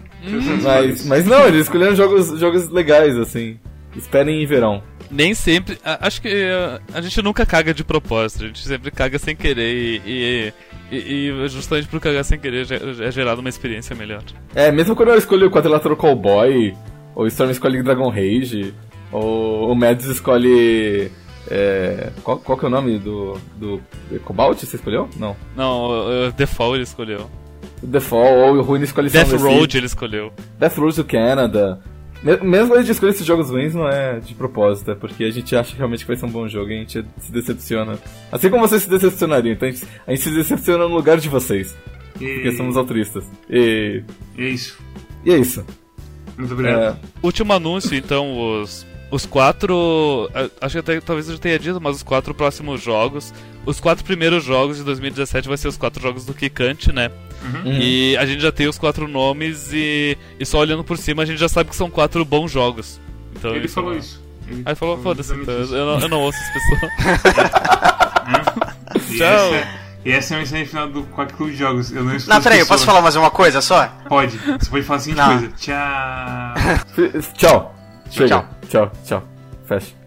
Speaker 2: Mas, mas não, eles escolheram jogos, jogos legais, assim. Esperem em verão.
Speaker 4: nem sempre. a- Acho que uh, a gente nunca caga de propósito, a gente sempre caga sem querer e. e e, e justamente por cagar sem querer é gerado uma experiência melhor.
Speaker 2: É, mesmo quando eu escolhi o Quadrilateral Cowboy, ou o Storm escolhe Dragon Rage, ou o Mads escolhe. É, qual, qual que é o nome do. do Cobalt? Você escolheu? Não.
Speaker 4: Não, uh, The Fall ele escolheu.
Speaker 2: The Fall, ou o Rune escolhe
Speaker 4: Death. Road ele escolheu.
Speaker 2: Death Road do Canada. Me- Mesmo a gente escolher esses jogos ruins não é de propósito, é porque a gente acha realmente que vai ser um bom jogo e a gente se decepciona. Assim como vocês se decepcionariam, então a gente, a gente se decepciona no lugar de vocês, porque
Speaker 1: E,
Speaker 2: somos altruístas. E,
Speaker 1: e é isso.
Speaker 2: e é isso.
Speaker 1: Muito obrigado.
Speaker 2: É,
Speaker 4: Último anúncio, então, os, os quatro. Acho que até, talvez eu já tenha dito, mas os quatro próximos jogos. Os quatro primeiros jogos de 2017 vai ser os quatro jogos do Kikante, né?
Speaker 2: Uhum.
Speaker 4: E a gente já tem os quatro nomes e, e só olhando por cima a gente já sabe que são quatro bons jogos. Então,
Speaker 1: Ele falou isso. Ele
Speaker 4: Aí falou, foda-se, então, eu, eu não ouço as pessoas. (laughs)
Speaker 1: E
Speaker 4: Tchau.
Speaker 1: essa, é- e essa é a mensagem final do Quack Clube de Jogos. Eu não escuto
Speaker 3: Não, peraí, eu posso falar mais uma coisa só?
Speaker 1: Pode. Você pode falar a seguinte
Speaker 3: Não.
Speaker 1: coisa. Tchau. (laughs)
Speaker 2: Tchau. Chega.
Speaker 3: Tchau.
Speaker 2: Tchau, tchau. Fecha.